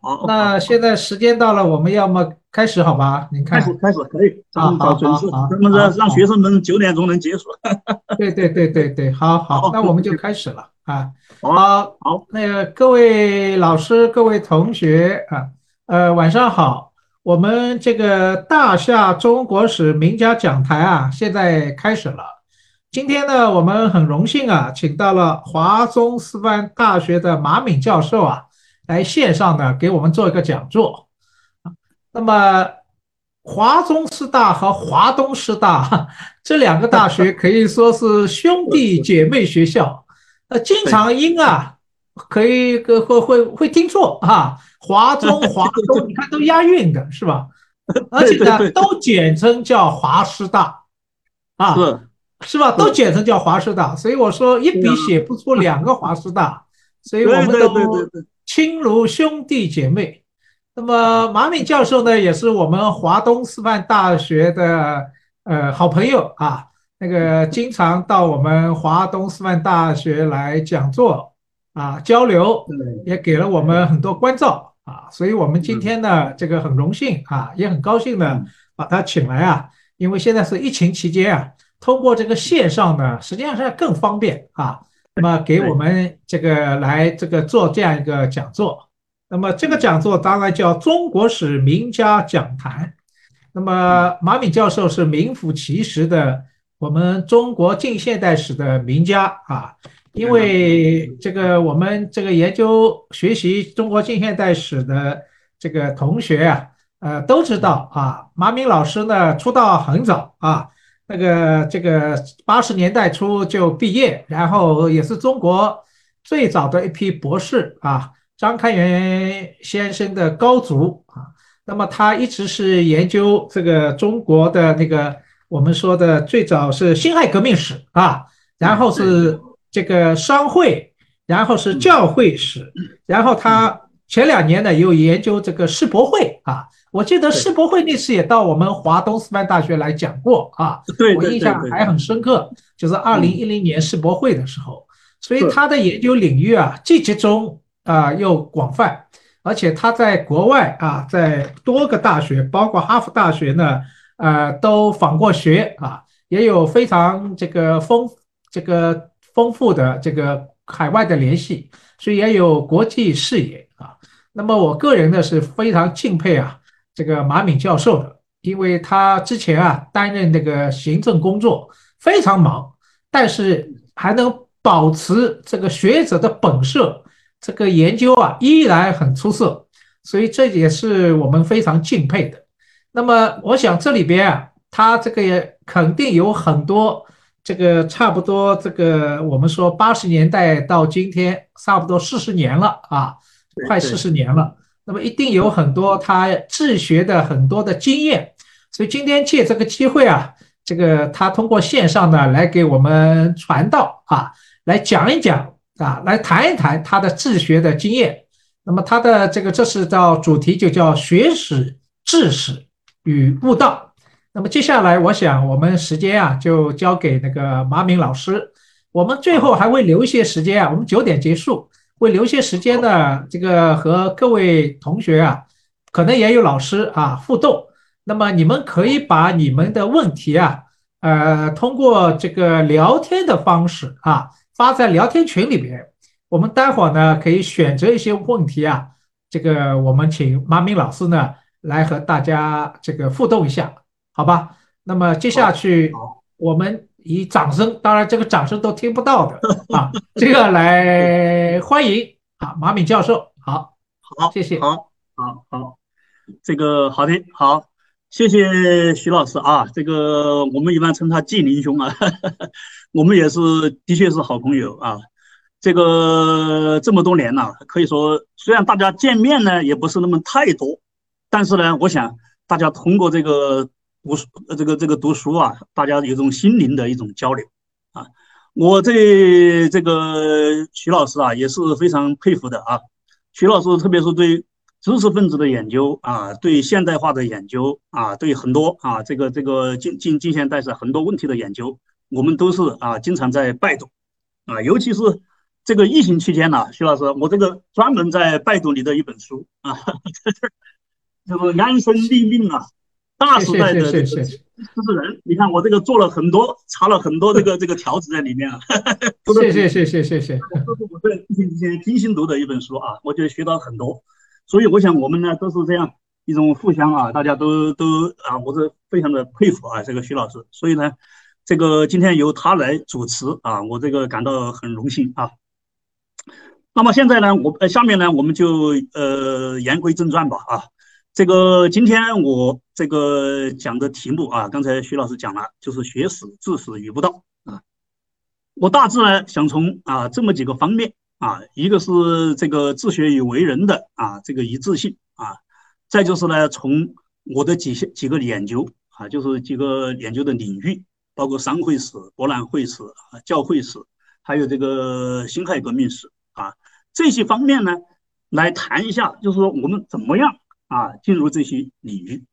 好，那现在时间到了，我们要么开始好吧？您看，开始开始可以，咱们好准时，好好咱们让让学生们九点钟能结束。对对对对对，好好好，那我们就开始了啊。好好，好，那个各位老师、各位同学啊，呃，晚上好。我们这个大夏中国史名家讲台啊，现在开始了。今天呢，我们很荣幸啊，请到了华中师范大学的马敏教授啊，来线上呢给我们做一个讲座。那么，华中师大和华东师大这两个大学可以说是兄弟姐妹学校，呃，经常音啊，可以个会会会听错啊，华中、华东，你看都押韵的是吧？而且呢，都简称叫华师大，啊，是。是吧？都简称叫华师大，所以我说一笔写不出两个华师大，所以我们都对，亲如兄弟姐妹。那么马敏教授呢，也是我们华东师范大学的呃好朋友啊，那个经常到我们华东师范大学来讲座啊交流，也给了我们很多关照啊，所以我们今天呢，这个很荣幸啊，也很高兴呢嗯，把他请来啊，因为现在是疫情期间啊，通过这个线上呢，实际上是更方便啊，那么给我们这个来这个做这样一个讲座。那么这个讲座当然叫中国史名家讲坛。那么马敏教授是名副其实的我们中国近现代史的名家啊，因为这个我们这个研究学习中国近现代史的这个同学啊，呃都知道啊，马敏老师呢出道很早啊，那个这个八十年代初就毕业，然后也是中国最早的一批博士啊。张开元先生的高足啊，那么他一直是研究这个中国的那个我们说的最早是辛亥革命史啊，然后是这个商会，然后是教会史，然后他前两年呢又研究这个世博会啊，我记得世博会那次也到我们华东师范大学来讲过啊，对我印象还很深刻，就是二零一零年世博会的时候，所以他的研究领域啊既集中。啊，又广泛，而且他在国外啊，在多个大学，包括哈佛大学呢，呃，都访过学啊，也有非常这个丰这个丰富的这个海外的联系，所以也有国际视野啊。那么我个人呢是非常敬佩啊，这个马敏教授的，因为他之前啊担任那个行政工作非常忙，但是还能保持这个学者的本色。这个研究啊依然很出色，所以这也是我们非常敬佩的。那么我想这里边啊，他这个也肯定有很多这个差不多这个我们说八十年代到今天差不多四十年了啊，快四十年了。那么一定有很多他自学的很多的经验，所以今天借这个机会啊，这个他通过线上呢来给我们传道啊，来讲一讲。啊，来谈一谈他的自学的经验。那么他的这个这是叫主题，就叫学史、治史与悟道。那么接下来，我想我们时间啊，就交给那个马敏老师。我们最后还会留一些时间啊，我们九点结束，会留些时间呢，这个和各位同学啊，可能也有老师啊互动。那么你们可以把你们的问题啊，呃，通过这个聊天的方式啊。发在聊天群里边，我们待会儿呢可以选择一些问题啊，这个我们请马明老师呢来和大家这个互动一下，好吧？那么接下去我们以掌声，当然这个掌声都听不到的啊，这个来欢迎啊马敏教授，好，好，谢谢，好，好，好，这个好的，好，谢谢徐老师啊，这个我们一般称他纪林兄啊。我们也是，的确是好朋友啊。这个这么多年了，可以说虽然大家见面呢也不是那么太多，但是呢，我想大家通过这个读书，这个这个读书啊，大家有一种心灵的一种交流啊。我对这个徐老师啊也是非常佩服的啊。徐老师特别是对知识分子的研究啊，对现代化的研究啊，对很多啊这个这个近近近现代史很多问题的研究。我们都是啊，经常在拜读，啊，尤其是这个疫情期间呢，徐老师，我这个专门在拜读你的一本书啊，这个安身立命啊，大时代的知识人，你看我这个做了很多，查了很多这个 这个条子在里面啊。谢谢谢谢谢谢，这是我在疫情期间精心读的一本书啊，我觉得学到很多。所以我想我们呢都是这样一种互相啊，大家都都啊，我是非常的佩服啊这个徐老师。所以呢，这个今天由他来主持啊，我这个感到很荣幸啊。那么现在呢，我呃下面呢，我们就呃言归正传吧啊。这个今天我这个讲的题目啊，刚才徐老师讲了，就是学史治史与不道啊。我大致呢想从啊这么几个方面啊，一个是这个治学与为人的啊这个一致性啊，再就是呢从我的几些几个研究啊，就是几个研究的领域，包括商会史、博览会史、教会史，还有这个辛亥革命史。啊，这些方面呢，来谈一下，就是说我们怎么样啊进入这些领域。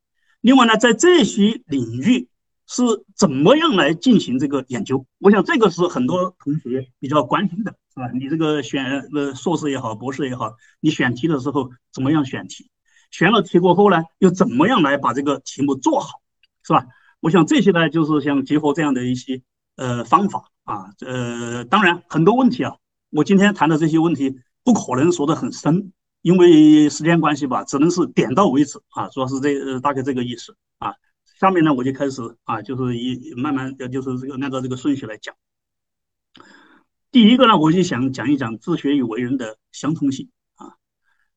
另外呢，在这些领域是怎么样来进行这个研究？我想这个是很多同学比较关心的，是吧？你这个选呃硕士也好，博士也好，你选题的时候怎么样选题？选了题过后呢，又怎么样来把这个题目做好，是吧？我想这些呢，就是像结合这样的一些呃方法啊，呃，当然很多问题啊。我今天谈的这些问题不可能说的很深，因为时间关系吧，只能是点到为止啊，主要是这呃大概这个意思啊。下面呢我就开始啊，就是一慢慢呃就是这个按照这个顺序来讲。第一个呢，我就想讲一讲治学与为人的相通性啊。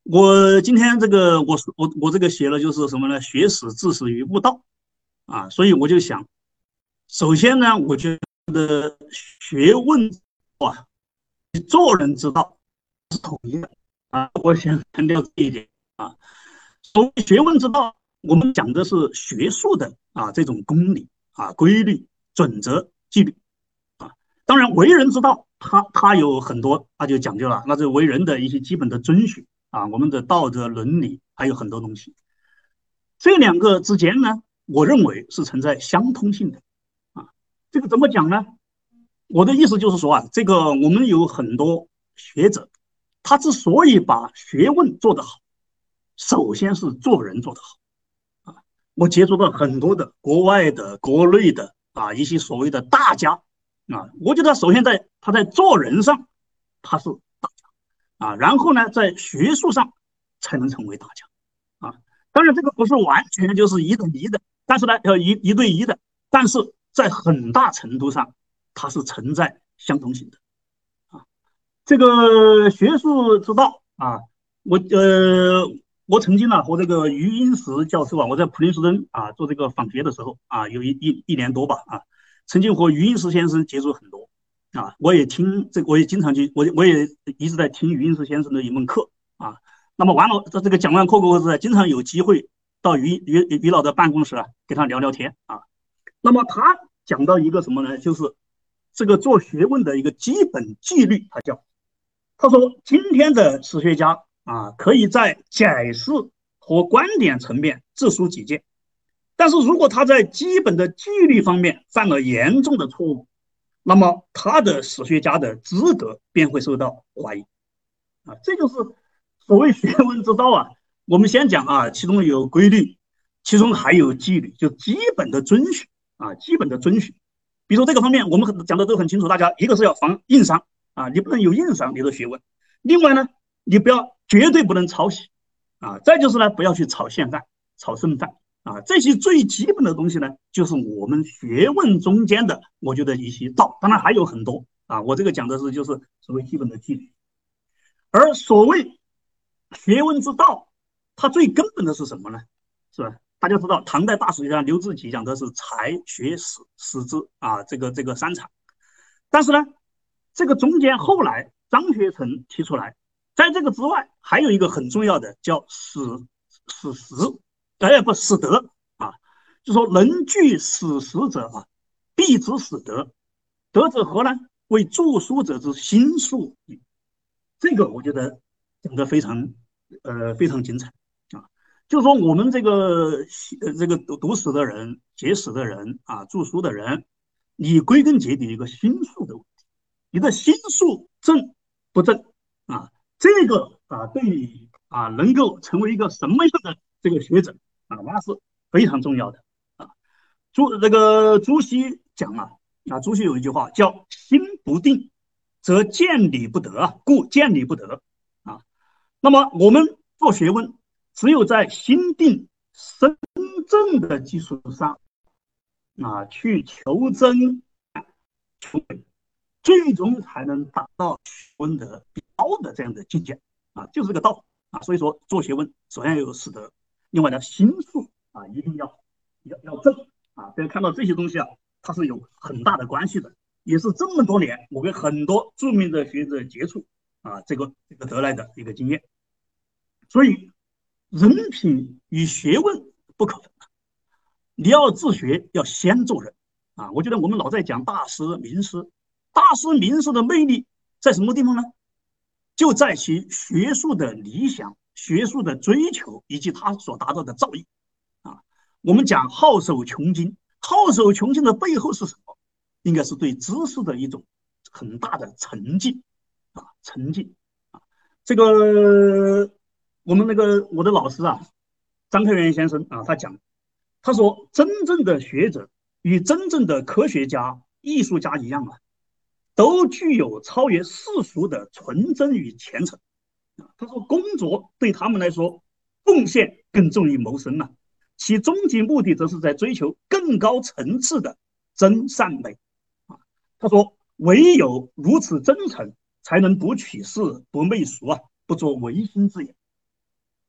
我今天这个我我我这个写了就是什么呢？学史治史与悟道啊，所以我就想，首先呢，我觉得学问啊。做人之道是统一的啊！我想强调这一点啊。所谓学问之道，我们讲的是学术的啊这种公理啊、规律、准则、纪律啊。当然，为人之道，它它有很多，那就讲究了，那是为人的一些基本的遵循啊，我们的道德伦理还有很多东西。这两个之间呢，我认为是存在相通性的啊。这个怎么讲呢？我的意思就是说啊，这个我们有很多学者，他之所以把学问做得好，首先是做人做得好啊。我接触到很多的国外的、国内的啊一些所谓的大家啊，我觉得首先在他在做人上他是大家啊，然后呢在学术上才能成为大家啊。当然这个不是完全就是一等一的，但是呢要一一对一的，但是在很大程度上。它是存在相同性的，这个学术之道啊，我呃，我曾经呢和这个余英时教授啊，我在普林斯顿啊做这个访学的时候啊，有一一一年多吧啊，曾经和余英时先生接触很多啊，我也听这，我也经常去，我我也一直在听余英时先生的一门课啊，那么完了这这个讲完课过后是经常有机会到余余余老的办公室啊，跟他聊聊天啊，那么他讲到一个什么呢，就是。这个做学问的一个基本纪律，他叫他说，今天的史学家啊，可以在解释和观点层面自抒己见，但是如果他在基本的纪律方面犯了严重的错误，那么他的史学家的资格便会受到怀疑啊。这就是所谓学问之道啊。我们先讲啊，其中有规律，其中还有纪律，就基本的遵循啊，基本的遵循。比如这个方面，我们很讲的都很清楚。大家一个是要防硬伤啊，你不能有硬伤，你的学问；另外呢，你不要绝对不能抄袭啊。再就是呢，不要去炒现饭、炒剩饭啊。这些最基本的东西呢，就是我们学问中间的，我觉得一些道。当然还有很多啊，我这个讲的是就是所谓基本的纪律。而所谓学问之道，它最根本的是什么呢？是吧？大家知道，唐代大史学家刘志奇讲的是才学史史之啊，这个这个三场。但是呢，这个中间后来张学成提出来，在这个之外还有一个很重要的叫史史实，哎不史德啊，就说能具史实者啊，必知史德。德者何呢？为著书者之心术。这个我觉得讲的非常呃非常精彩啊。就是说我们这个呃这个读读史的人、写史的人啊、著书的人，你归根结底一个心术的问题，你的心术正，不正啊，这个啊对你啊能够成为一个什么样的这个学者啊，那是非常重要的啊。朱那个朱熹讲啊啊，朱熹有一句话叫“心不定，则见理不得，故见理不得啊”。那么我们做学问，只有在心定身正的基础上啊，去求真求美。最终才能达到学问的高的这样的境界啊，就是这个道啊。所以说做学问首先要有师德，另外呢心术啊一定要要要正啊。大家看到这些东西啊，它是有很大的关系的，也是这么多年我跟很多著名的学者接触啊，这个这个得来的一个经验。所以人品与学问不可分，你要自学要先做人啊。我觉得我们老在讲大师名师。大师名师的魅力在什么地方呢？就在其学术的理想、学术的追求以及他所达到的造诣啊。我们讲好手穷经，好手穷经的背后是什么？应该是对知识的一种很大的沉浸啊，沉浸啊。这个我们那个我的老师啊，张开元先生啊，他讲，他说真正的学者与真正的科学家、艺术家一样啊。都具有超越世俗的纯真与虔诚啊！他说，工作对他们来说，贡献更重于谋生啊，其终极目的则是在追求更高层次的真善美啊！他说，唯有如此真诚，才能不取世、不媚俗啊，不做违心之言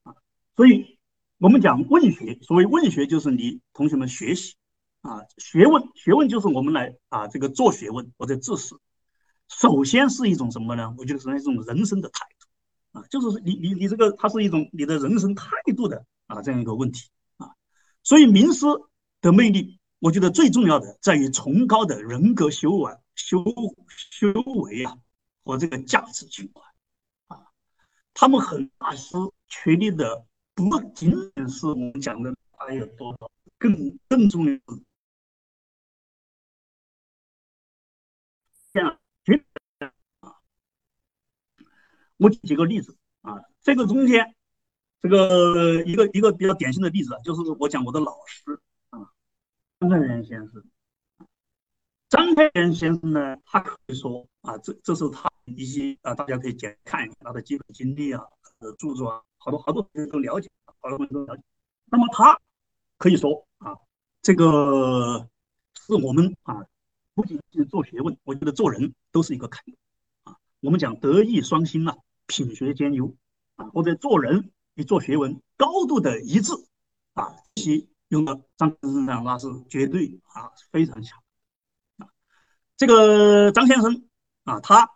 啊！所以，我们讲问学，所谓问学，就是你同学们学习啊，学问，学问就是我们来啊，这个做学问或者治史。首先是一种什么呢？我觉得是一种人生的态度啊，就是你你你这个，它是一种你的人生态度的啊这样一个问题啊。所以名师的魅力，我觉得最重要的在于崇高的人格修为、修修为啊和这个价值情怀啊。他们很大师确立的不仅仅是我们讲的他有多少，更更重要的这样。我举几个例子啊，这个中间，这个一个一个比较典型的例子啊，就是我讲我的老师啊，张开元先生。张开元先生呢，他可以说啊，这这是他一些啊，大家可以简看一下他的基本经历啊，呃，著作啊，好多好多人都了解，好多人都了解。那么他可以说啊，这个是我们啊，不仅是做学问，我觉得做人都是一个坎啊。我们讲德艺双馨啊。品学兼优啊，或者做人与做学问高度的一致啊，其用到张先生身上那是绝对啊非常强啊。这个张先生啊，他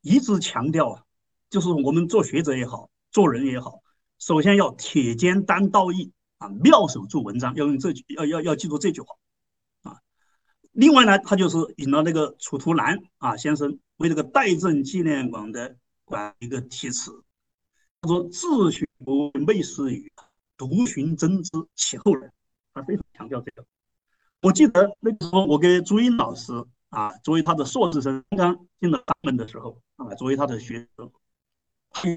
一直强调啊，就是我们做学者也好，做人也好，首先要铁肩担道义啊，妙手著文章，要用这句，要要要记住这句话啊。另外呢，他就是引了那个楚图南啊先生为这个戴政纪念馆的。管一个题词，他说：“自学不昧师语，独寻真知其后人。”他非常强调这个。我记得那时候，我跟朱茵老师啊，作为他的硕士生刚刚进了大门的时候啊，作为他的学生，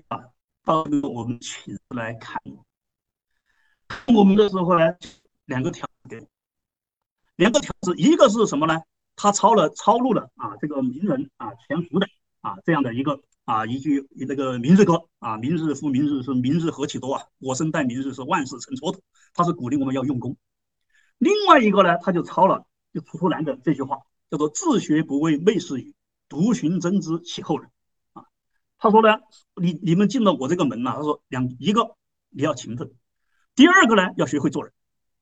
啊，到我们寝室来看我们的时候呢，两个条件，两个条子，一个是什么呢？他抄了抄录了啊，这个名人啊全福的啊这样的一个。啊，一句那个明日歌啊，明日复明日是明日何其多啊，我生待明日是万事成蹉跎。他是鼓励我们要用功。另外一个呢，他就抄了就楚图南的这句话，叫做自学不为昧师语，独寻真知其后人。啊，他说呢，你你们进了我这个门呐，他说两一个你要勤奋，第二个呢要学会做人，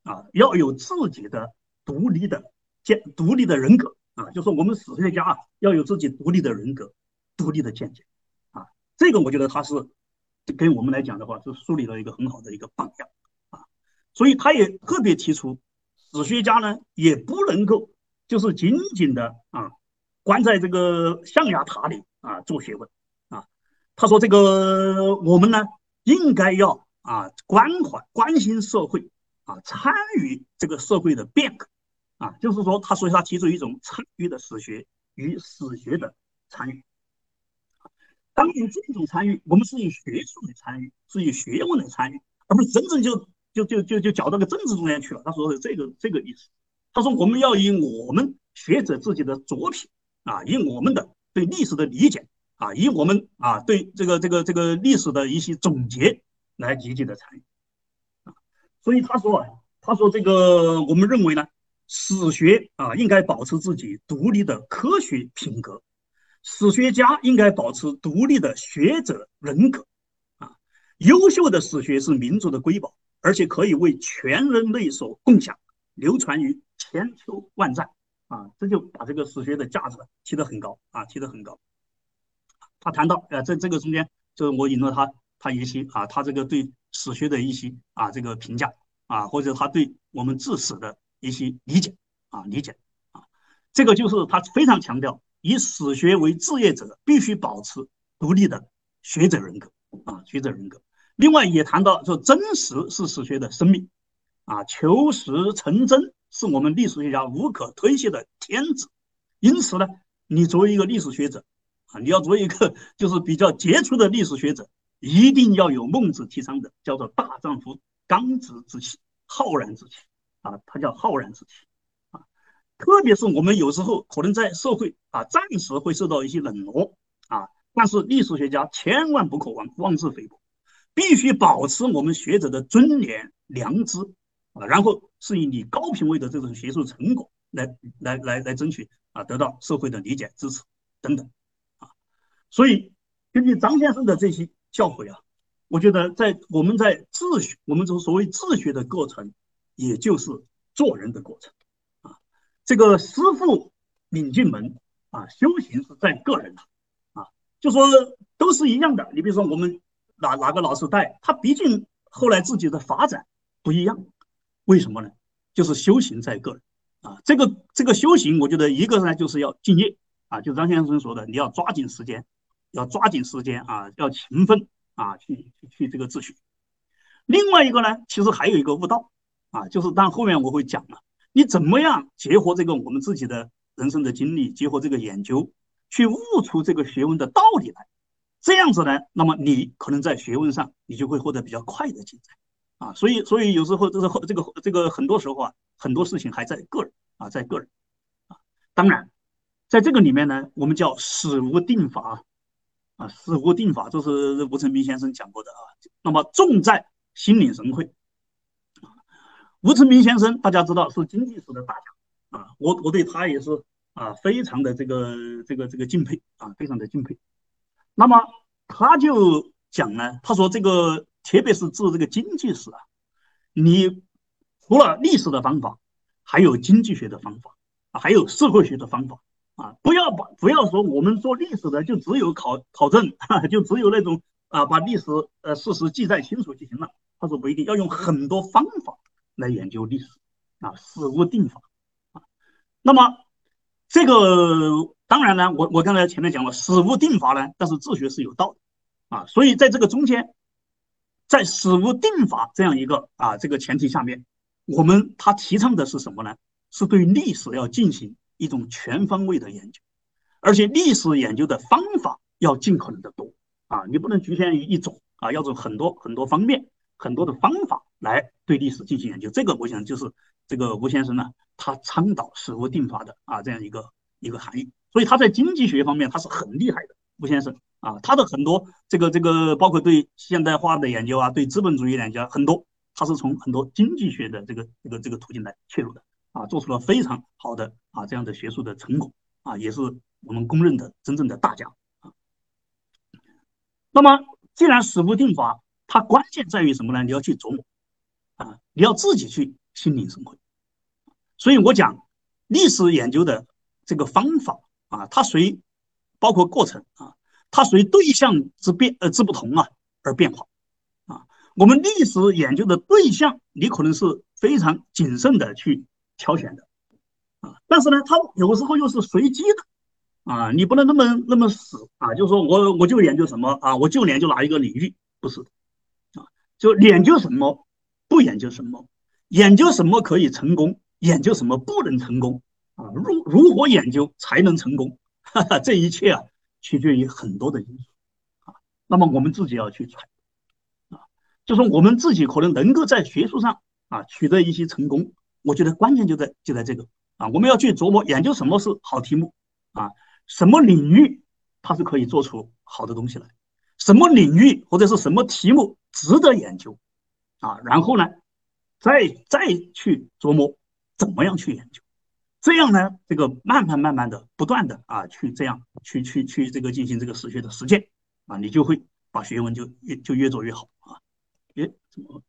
啊，要有自己的独立的见独立的人格啊，就是我们史学家啊要有自己独立的人格，独立的见解啊。这个我觉得他是跟我们来讲的话，是树立了一个很好的一个榜样啊，所以他也特别提出，史学家呢也不能够就是仅仅的啊关在这个象牙塔里啊做学问啊，他说这个我们呢应该要啊关怀关心社会啊参与这个社会的变革啊，就是说他所以他提出一种参与的史学与史学的参与。当然，这种参与，我们是以学术的参与，是以学问的参与，而不是真正就就就就就搅到个政治中间去了。他说的这个这个意思，他说我们要以我们学者自己的作品啊，以我们的对历史的理解啊，以我们啊对这个这个这个历史的一些总结来积极的参与啊。所以他说啊，他说这个我们认为呢，史学啊应该保持自己独立的科学品格。史学家应该保持独立的学者人格，啊，优秀的史学是民族的瑰宝，而且可以为全人类所共享，流传于千秋万载，啊，这就把这个史学的价值提得很高，啊，提得很高。他谈到，呃，在这个中间，就是我引了他，他一些啊，他这个对史学的一些啊这个评价，啊，或者他对我们治史的一些理解，啊，理解，啊，这个就是他非常强调。以史学为职业者，必须保持独立的学者人格啊，学者人格。另外也谈到说，真实是史学的生命啊，求实成真是我们历史学家无可推卸的天职。因此呢，你作为一个历史学者啊，你要做一个 就是比较杰出的历史学者，一定要有孟子提倡的叫做大丈夫刚直之气、浩然之气啊，他叫浩然之气。特别是我们有时候可能在社会啊，暂时会受到一些冷落啊，但是历史学家千万不可妄妄自菲薄，必须保持我们学者的尊严良知啊，然后是以你高品位的这种学术成果来来来来争取啊，得到社会的理解支持等等啊，所以根据张先生的这些教诲啊，我觉得在我们在自学，我们这所谓自学的过程，也就是做人的过程。这个师傅领进门啊，修行是在个人的啊，就说都是一样的。你比如说我们哪哪个老师带他，毕竟后来自己的发展不一样，为什么呢？就是修行在个人啊。这个这个修行，我觉得一个呢就是要敬业啊，就张先生说的，你要抓紧时间，要抓紧时间啊，要勤奋啊，去去去这个自学。另外一个呢，其实还有一个悟道啊，就是当后面我会讲了。你怎么样结合这个我们自己的人生的经历，结合这个研究，去悟出这个学问的道理来？这样子呢，那么你可能在学问上你就会获得比较快的进展啊。所以，所以有时候这是这个这个很多时候啊，很多事情还在个人啊，在个人啊。当然，在这个里面呢，我们叫死无定法啊，死无定法，这是吴承斌先生讲过的啊。那么重在心领神会。吴承明先生，大家知道是经济史的大家啊，我我对他也是啊，非常的这个这个这个敬佩啊，非常的敬佩。那么他就讲呢，他说这个特别是治这个经济史啊，你除了历史的方法，还有经济学的方法，还有社会学的方法啊，不要把不要说我们做历史的就只有考考证，就只有那种啊把历史呃事实记载清楚就行了。他说不一定要用很多方法。来研究历史啊，史无定法啊。那么这个当然呢，我我刚才前面讲了，史无定法呢，但是自学是有道的啊。所以在这个中间，在史无定法这样一个啊这个前提下面，我们他提倡的是什么呢？是对历史要进行一种全方位的研究，而且历史研究的方法要尽可能的多啊，你不能局限于一种啊，要从很多很多方面。很多的方法来对历史进行研究，这个我想就是这个吴先生呢，他倡导史无定法的啊这样一个一个含义。所以他在经济学方面他是很厉害的，吴先生啊，他的很多这个这个包括对现代化的研究啊，对资本主义研究很多，他是从很多经济学的这个这个这个途径来切入的啊，做出了非常好的啊这样的学术的成果啊，也是我们公认的真正的大家。那么既然史无定法，它关键在于什么呢？你要去琢磨啊，你要自己去心领神会。所以我讲历史研究的这个方法啊，它随包括过程啊，它随对象之变呃之不同啊而变化啊。我们历史研究的对象，你可能是非常谨慎的去挑选的啊，但是呢，它有时候又是随机的啊，你不能那么那么死啊，就是说我我就研究什么啊，我就研究哪一个领域，不是。啊就研究什么，不研究什么，研究什么可以成功，研究什么不能成功啊？如如何研究才能成功？哈哈，这一切啊，取决于很多的因素啊那么我们自己要去揣啊，就说我们自己可能能够在学术上啊取得一些成功，我觉得关键就在就在这个啊，我们要去琢磨研究什么是好题目啊，什么领域它是可以做出好的东西来，什么领域或者是什么题目值得研究啊，然后呢，再再去琢磨怎么样去研究。这样呢，这个慢慢慢慢的，不断的啊，去这样去去去这个进行这个实学的实践啊，你就会把学问就越就越做越好啊。诶，怎么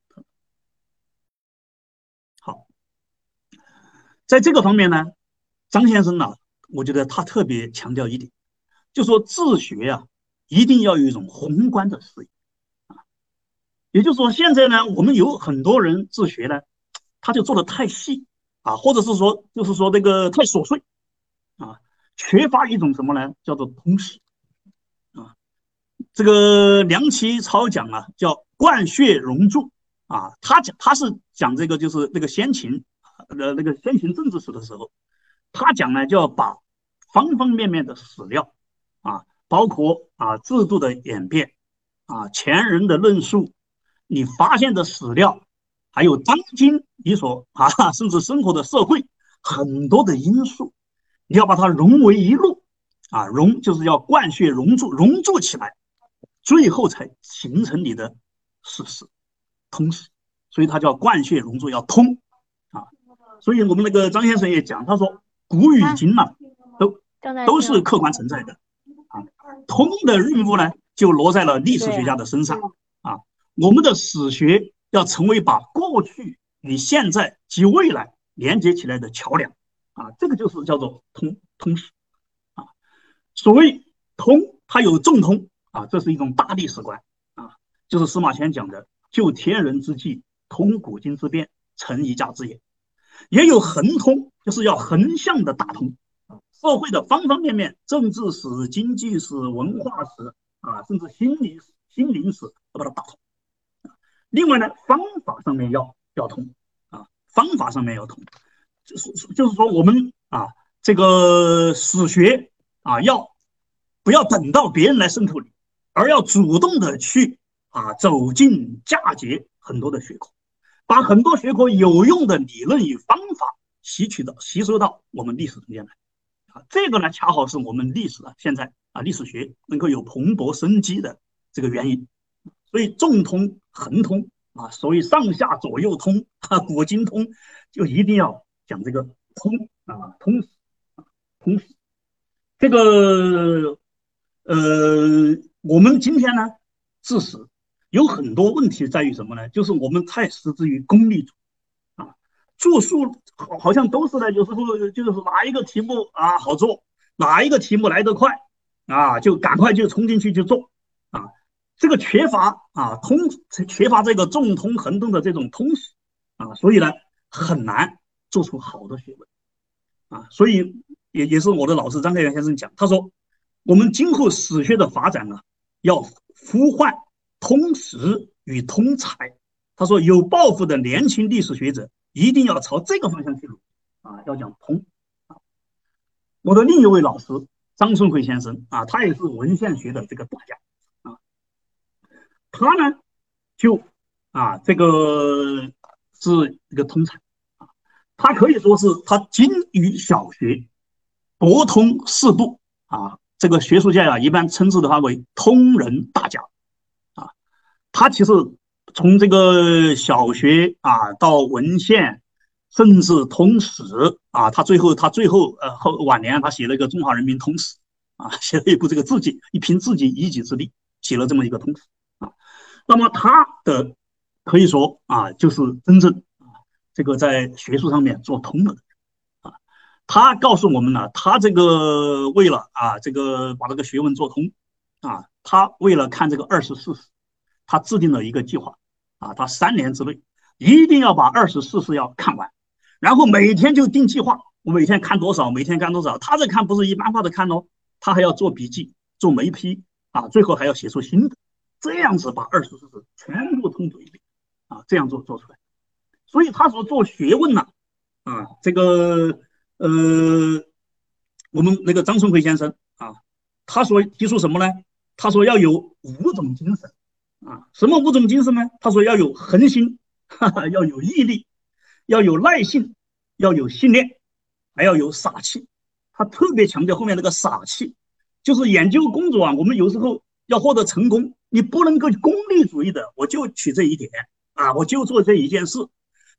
好？在这个方面呢，张先生呢，我觉得他特别强调一点，就说自学呀，一定要有一种宏观的视野。也就是说，现在呢，我们有很多人自学呢，他就做的太细。啊，或者是说，就是说这个太琐碎，啊，缺乏一种什么呢？叫做通识，啊，这个梁启超讲啊，叫贯血融铸，啊，他讲他是讲这个就是那个先秦，呃，那个先秦政治史的时候，他讲呢，就要把方方面面的史料，啊，包括啊制度的演变，啊前人的论述，你发现的史料。还有当今你所啊，甚至生活的社会很多的因素，你要把它融为一路啊，融就是要灌血融铸，融铸起来，最后才形成你的事实通史。所以它叫灌血融铸，要通啊。所以我们那个张先生也讲，他说古与今嘛，都都是客观存在的啊。通的任务呢，就落在了历史学家的身上啊。我们的史学。要成为把过去与现在及未来连接起来的桥梁啊，这个就是叫做通通史啊。所谓通，它有重通啊，这是一种大历史观啊，就是司马迁讲的“就天人之际，通古今之变，成一家之言”。也有横通，就是要横向的打通啊社会的方方面面，政治史、经济史、文化史啊，甚至心理心灵史，都把它打通。另外呢，方法上面要要通啊，方法上面要通，就是就是说我们啊，这个史学啊，要不要等到别人来渗透你，而要主动的去啊走进嫁接很多的学科，把很多学科有用的理论与方法吸取到吸收到我们历史中间来。啊，这个呢恰好是我们历史啊现在啊历史学能够有蓬勃生机的这个原因。所以重通横通啊，所以上下左右通啊，古今通，就一定要讲这个通啊，通啊，通。这个呃，我们今天呢，治史有很多问题在于什么呢？就是我们太失之于功利主啊，做数好好像都是呢，有时候就是哪一个题目啊好做，哪一个题目来得快啊，就赶快就冲进去去做。这个缺乏啊通，缺乏这个纵通横通的这种通识啊，所以呢很难做出好的学问啊。所以也也是我的老师张开元先生讲，他说我们今后史学的发展啊，要呼唤通识与通才。他说有抱负的年轻历史学者一定要朝这个方向去努啊，要讲通啊。我的另一位老师张春辉先生啊，他也是文献学的这个大家。他呢，就啊，这个是一个通才啊，他可以说是他精于小学，博通四部啊，这个学术界啊一般称之的他为通人大家啊。他其实从这个小学啊到文献，甚至通史啊，他最后他最后呃后晚年他写了一个《中华人民通史》啊，写了一部这个自己一凭自己一己之力写了这么一个通史。那么他的可以说啊，就是真正啊，这个在学术上面做通了的啊。他告诉我们呢，他这个为了啊，这个把这个学问做通啊，他为了看这个二十四史，他制定了一个计划啊，他三年之内一定要把二十四史要看完，然后每天就定计划，我每天看多少，每天干多少。他这看不是一般化的看哦，他还要做笔记、做眉批啊，最后还要写出新的。这样子把二十四史全部通读一遍啊，这样做做出来。所以他说做学问呢，啊，这个呃，我们那个张春辉先生啊，他说提出什么呢？他说要有五种精神啊，什么五种精神呢？他说要有恒心，哈哈，要有毅力，要有耐性，要有信念，还要有傻气。他特别强调后面那个傻气，就是研究工作啊，我们有时候要获得成功，你不能够功利主义的，我就取这一点啊，我就做这一件事。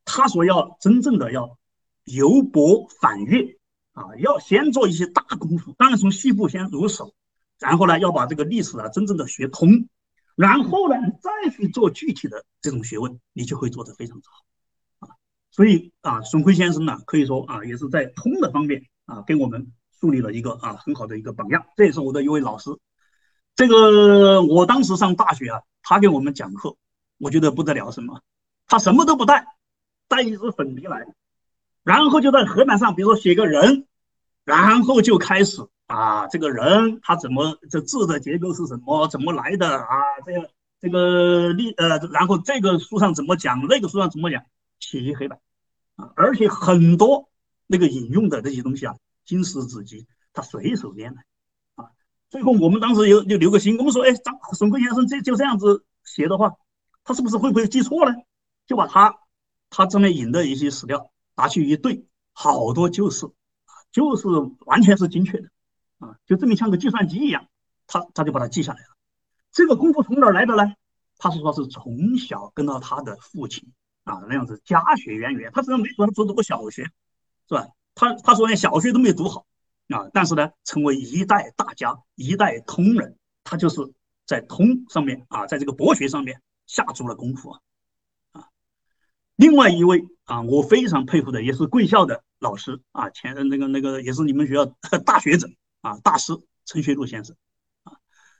他说要真正的要由薄反越啊，要先做一些大功夫，当然从细部先入手。然后呢，要把这个历史啊真正的学通，然后呢，再去做具体的这种学问，你就会做得非常之好啊。所以啊，孙辉先生呢，可以说啊，也是在通的方面啊，给我们树立了一个啊很好的一个榜样。这也是我的一位老师。这个我当时上大学啊，他给我们讲课，我觉得不得了。什么？他什么都不带，带一支粉笔来，然后就在黑板上，比如说写个人，然后就开始。啊，这个人他怎么这字的结构是什么？怎么来的啊？这个这个历呃，然后这个书上怎么讲？那个书上怎么讲？写一黑板啊，而且很多那个引用的这些东西啊，经史子集，他随手拈来。最后我们当时有就留个心，我们说，哎，张孙奎先生这就这样子写的话，他是不是会不会记错呢？就把他他这面引的一些史料拿去一对，好多就是就是完全是精确的。啊，就这么像个计算机一样，他他就把它记下来了。这个功夫从哪儿来的呢？他是说是从小跟到他的父亲啊那样子家学渊源。他虽然没说他读过小学，是吧？他他说连小学都没读好啊，但是呢，成为一代大家，一代通人。他就是在通上面啊，在这个博学上面下足了功夫啊啊。另外一位啊，我非常佩服的也是贵校的老师啊，前那个那个也是你们学校大学者。啊，大师陈学禄先生，啊，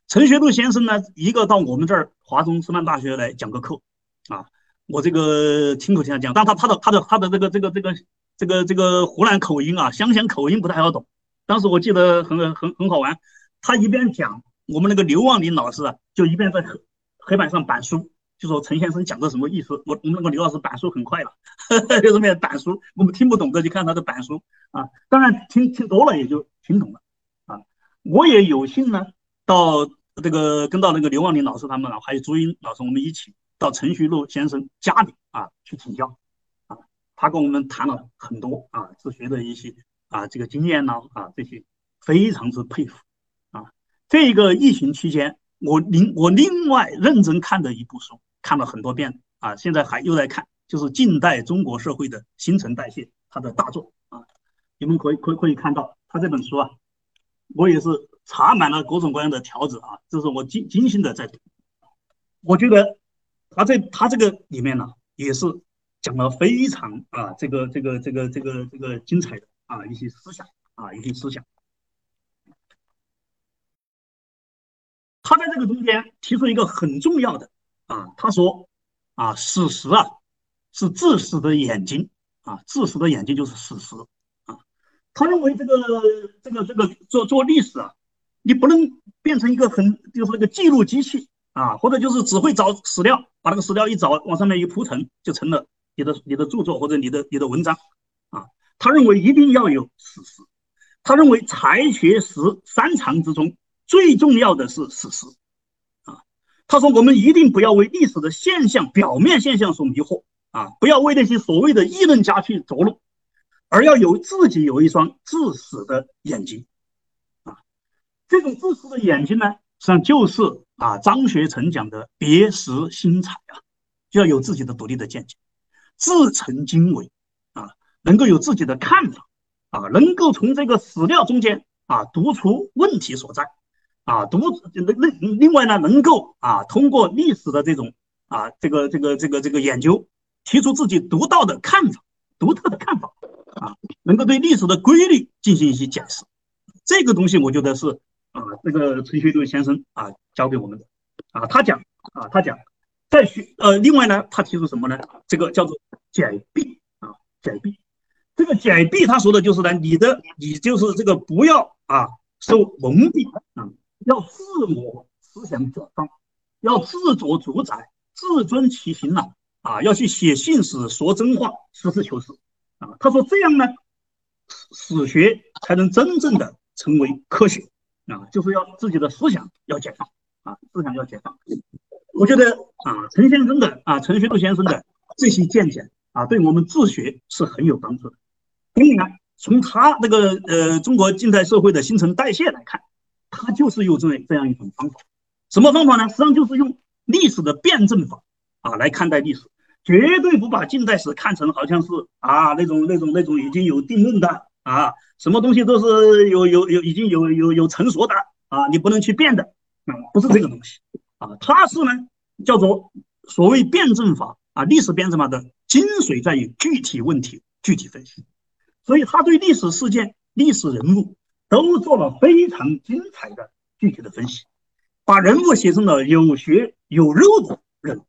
陈学禄先生呢，一个到我们这儿华中师范大学来讲个课，啊，我这个亲口听他讲，但他他的他的他的这个这个这个这个这个湖南口音啊，湘乡口音不太好懂。当时我记得很很很好玩，他一边讲，我们那个刘望林老师啊，就一边在黑黑板上板书，就说陈先生讲的什么意思。我我们那个刘老师板书很快了，就这么板书，我们听不懂的就看他的板书啊，当然听听多了也就听懂了啊。我也有幸呢，到这个跟到那个刘望林老师他们啊，还有朱茵老师，我们一起到陈旭禄先生家里啊去请教啊，他跟我们谈了很多啊自学的一些啊这个经验呢啊这些非常之佩服啊。这个疫情期间，我另我另外认真看的一部书，看了很多遍啊，现在还又在看，就是近代中国社会的新陈代谢，他的大作啊，你们可以可可以看到他这本书啊。我也是查满了各种各样的条子啊，这是我精精心的在读。我觉得他在他这个里面呢，也是讲了非常啊这个这个这个这个这个精彩的啊一些思想啊一些思想。他在这个中间提出一个很重要的啊，他说啊史实啊是自私的眼睛啊，自私的眼睛就是史实啊。他认为这个这个这个做做历史啊，你不能变成一个很就是那个记录机器啊，或者就是只会找史料，把那个史料一找往上面一铺陈，就成了你的你的著作或者你的你的文章。他认为一定要有史实，他认为才学识三长之中最重要的是史实啊。他说我们一定不要为历史的现象表面现象所迷惑啊，不要为那些所谓的议论家去着陆。而要有自己有一双自私的眼睛，啊，这种自私的眼睛呢，实际上就是啊张学成讲的别识心裁啊，就要有自己的独立的见解，自成经纬，能够有自己的看法啊，能够从这个史料中间啊读出问题所在啊，读另另另外呢，能够啊通过历史的这种啊这个这个这个这个研究，提出自己独到的看法、独特的看法。啊，能够对历史的规律进行一些解释，这个东西我觉得是啊，这个陈学禄先生啊教给我们的啊，他讲啊，他讲在学呃，另外呢，他提出什么呢？这个叫做解蔽啊，解蔽。这个解蔽他说的就是呢，你的你就是这个不要啊受蒙蔽啊，要自我思想解放，要自作主宰，自尊其行呐啊，要去写信史，说真话，实事求是。啊，他说这样呢，史学才能真正的成为科学啊，就是要自己的思想要解放啊，思想要解放。我觉得啊，陈先生的啊，陈学路先生的这些见解啊，对我们自学是很有帮助的。所以呢，从他那个呃中国近代社会的新陈代谢来看，他就是用这这样一种方法。什么方法呢？实际上就是用历史的辩证法啊来看待历史，绝对不把近代史看成好像是啊那种那种那种已经有定论的啊，什么东西都是有有有已经有有有成熟的啊，你不能去变的啊，不是这个东西啊，它是呢。叫做所谓辩证法啊，历史辩证法的精髓在于具体问题具体分析，所以他对历史事件、历史人物都做了非常精彩的具体的分析，把人物写成了有血有肉的人，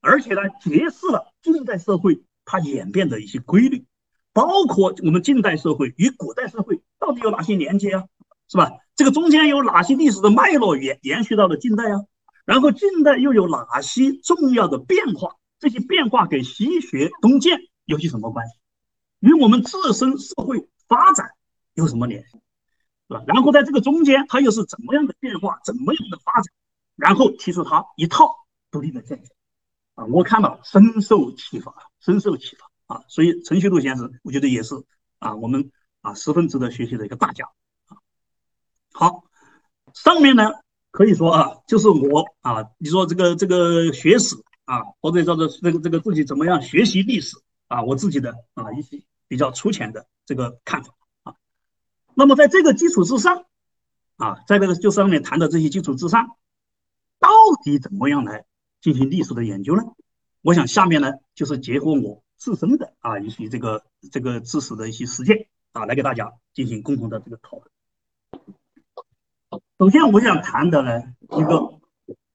而且呢，揭示了近代社会它演变的一些规律，包括我们近代社会与古代社会到底有哪些连接啊，是吧？这个中间有哪些历史的脉络延延续到了近代啊？然后近代又有哪些重要的变化？这些变化跟西学东渐有些什么关系？与我们自身社会发展有什么联系？是吧？然后在这个中间，它又是怎么样的变化？怎么样的发展？然后提出他一套独立的见解啊！我看到深受启发，深受启发啊！所以陈学路先生，我觉得也是啊，我们啊十分值得学习的一个大家啊。好，上面呢？可以说啊，就是我啊，你说这个这个学史啊，或者叫做这个这个自己怎么样学习历史啊，我自己的啊一些比较粗浅的这个看法啊。那么在这个基础之上啊，在这个就上面谈的这些基础之上，到底怎么样来进行历史的研究呢？我想下面呢就是结合我自身的啊一些这个这个知识的一些实践啊，来给大家进行共同的这个讨论。首先，我想谈的呢，一个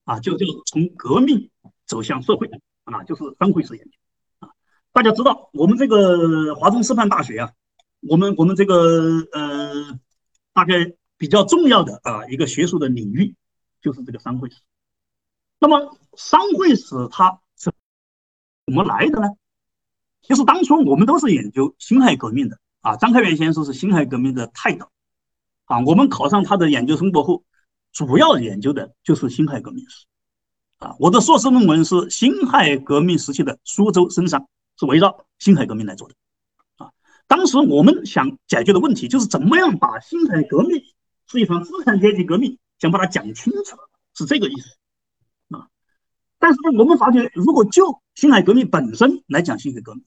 啊，就就从革命走向社会啊，就是商会史研究。大家知道，我们这个华中师范大学啊，我们我们这个呃，大概比较重要的啊一个学术的领域，就是这个商会史。那么，商会史它是怎么来的呢？其实当初我们都是研究辛亥革命的啊，张开元先生是辛亥革命的泰斗。啊，我们考上他的研究生博后，主要研究的就是辛亥革命史。啊，我的硕士论文是辛亥革命时期的苏州生商，是围绕辛亥革命来做的。啊，当时我们想解决的问题就是怎么样把辛亥革命是一场资产阶级革命，想把它讲清楚，是这个意思。啊，但是呢，我们发觉，如果就辛亥革命本身来讲，辛亥革命，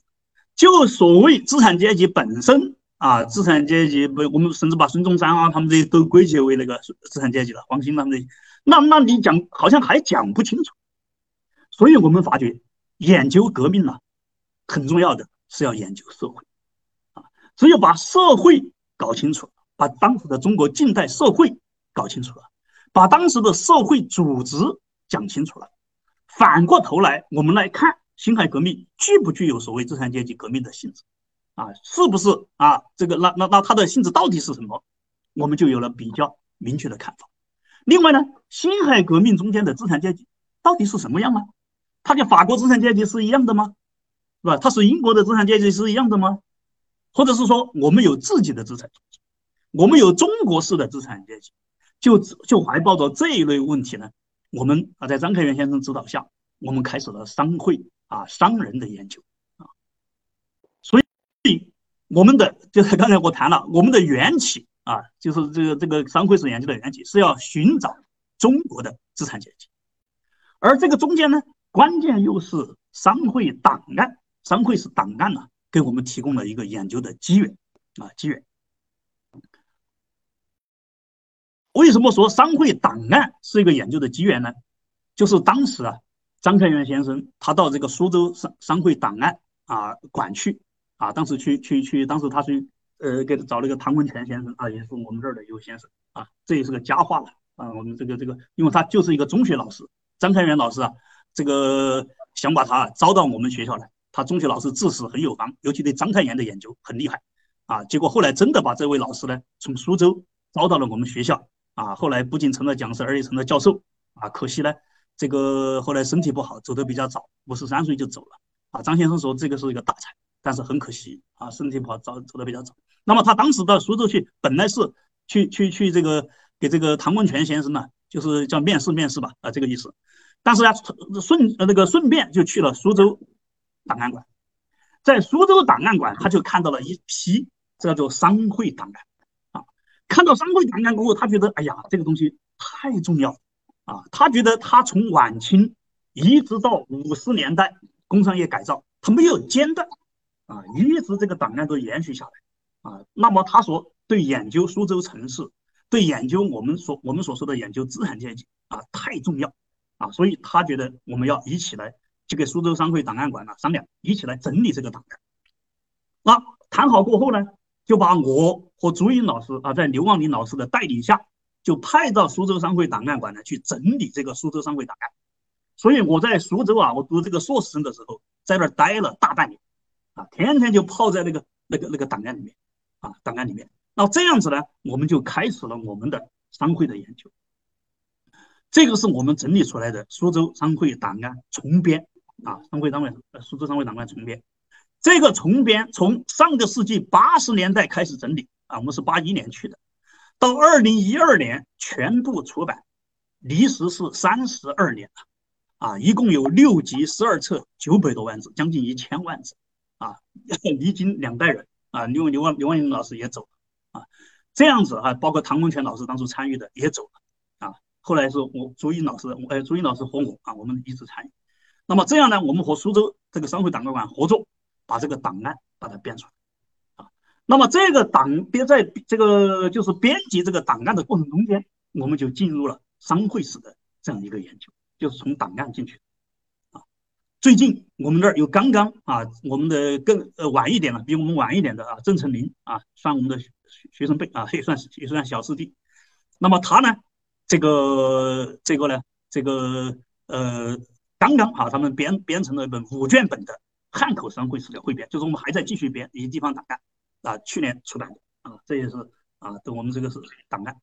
就所谓资产阶级本身。啊，资产阶级不，我们甚至把孙中山啊，他们这些都归结为那个资产阶级了。黄兴他们这些，那那你讲好像还讲不清楚。所以我们发觉，研究革命呢，很重要的是要研究社会啊，只有把社会搞清楚，把当时的中国近代社会搞清楚了，把当时的社会组织讲清楚了，反过头来我们来看辛亥革命具不具有所谓资产阶级革命的性质。啊，是不是啊？这个那那那它的性质到底是什么？我们就有了比较明确的看法。另外呢，辛亥革命中间的资产阶级到底是什么样呢？它跟法国资产阶级是一样的吗？是吧？它是英国的资产阶级是一样的吗？或者是说我们有自己的资产阶级，我们有中国式的资产阶级，就就怀抱着这一类问题呢？我们啊，在张开元先生指导下，我们开始了商会啊商人的研究啊。所以。我们的就是刚才我谈了，我们的缘起啊，就是这个这个商会史研究的缘起是要寻找中国的资产阶级，而这个中间呢，关键又是商会档案，商会是档案呢，给我们提供了一个研究的机缘啊，机缘。为什么说商会档案是一个研究的机缘呢？就是当时啊，张开元先生他到这个苏州商商会档案啊馆去。啊，当时去去去，当时他去呃，给找了一个唐文全先生啊，也是我们这儿的一位先生啊，这也是个佳话了啊。我们这个这个，因为他就是一个中学老师，张开元老师啊，这个想把他招到我们学校来。他中学老师治史很有方，尤其对章太炎的研究很厉害啊。结果后来真的把这位老师呢，从苏州招到了我们学校啊。后来不仅成了讲师，而且成了教授啊。可惜呢，这个后来身体不好，走得比较早，五十三岁就走了啊。张先生说这个是一个大才。但是很可惜啊，身体不好，走走的比较早。那么他当时到苏州去，本来是去去去这个给这个唐文全先生呢，就是叫面试面试吧，啊，这个意思。但是呢，顺那个顺便就去了苏州档案馆，在苏州档案馆，他就看到了一批叫做商会档案啊。看到商会档案过后，他觉得哎呀，这个东西太重要啊。他觉得他从晚清一直到五十年代工商业改造，他没有间断啊，一直这个档案都延续下来啊。那么他说，对研究苏州城市，对研究我们所我们所说的研究资产阶级啊，太重要。啊，所以他觉得我们要一起来去给苏州商会档案馆呢商量，一起来整理这个档案。那谈好过后呢，就把我和朱茵老师啊，在刘望林老师的带领下，就派到苏州商会档案馆呢去整理这个苏州商会档案。所以我在苏州啊，我读这个硕士生的时候，在那儿待了大半年，啊，天天就泡在那个那个那个档案里面，啊，档案里面。那这样子呢，我们就开始了我们的商会的研究。这个是我们整理出来的苏州商会档案重编啊，商会单位呃，苏州商会档案重编。这个重编从上个世纪八十年代开始整理啊，我们是八一年去的，到二零一二年全部出版，历时是三十二年啊，一共有六集十二册，九百多万字，将近一千万字啊，历经两代人啊，刘刘万刘万英老师也走了啊，这样子啊，包括唐文全老师当初参与的也走了啊。后来是我朱茵老师，呃，朱茵老师和我啊，我们一直参与。那么这样呢，我们和苏州这个商会档案馆合作，把这个档案把它编出来啊。那么这个档编在这个就是编辑这个档案的过程中间，我们就进入了商会史的这样一个研究，就是从档案进去啊。最近我们这儿有刚刚啊，我们的更呃晚一点了，比我们晚一点的啊，郑成林啊，算我们的学生辈啊，也算是也算小师弟。那么他呢？这个这个呢，这个呃，刚刚啊，他们编编成了一本五卷本的汉口商会史料汇编，就是我们还在继续编一些地方档案啊，去年出版的啊，这也是啊，对我们这个是档案。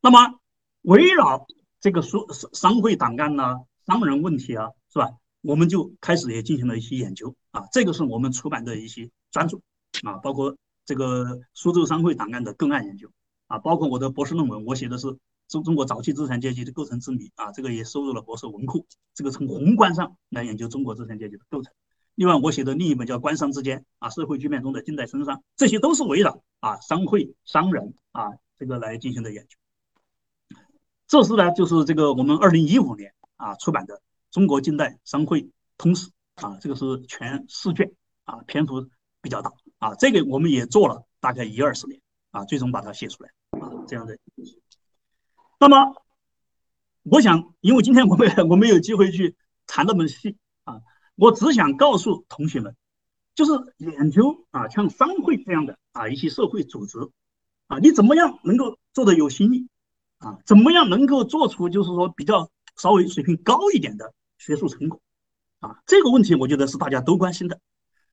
那么围绕这个书商会档案呢，商人问题啊，是吧？我们就开始也进行了一些研究啊，这个是我们出版的一些专著啊，包括这个苏州商会档案的个案研究啊，包括我的博士论文，我写的是。中中国早期资产阶级的构成之谜啊，这个也收入了博士文库。这个从宏观上来研究中国资产阶级的构成。另外，我写的另一本叫《官商之间》啊，社会局面中的近代身商，这些都是围绕啊商会商人啊这个来进行的研究。这是呢，就是这个我们二零一五年啊出版的《中国近代商会通史》啊，这个是全四卷啊，篇幅比较大啊。这个我们也做了大概一二十年啊，最终把它写出来啊，这样的。那么，我想，因为今天我们 我没有机会去谈那么细啊，我只想告诉同学们，就是研究啊，像商会这样的啊一些社会组织啊，你怎么样能够做的有新意啊？怎么样能够做出就是说比较稍微水平高一点的学术成果啊？这个问题我觉得是大家都关心的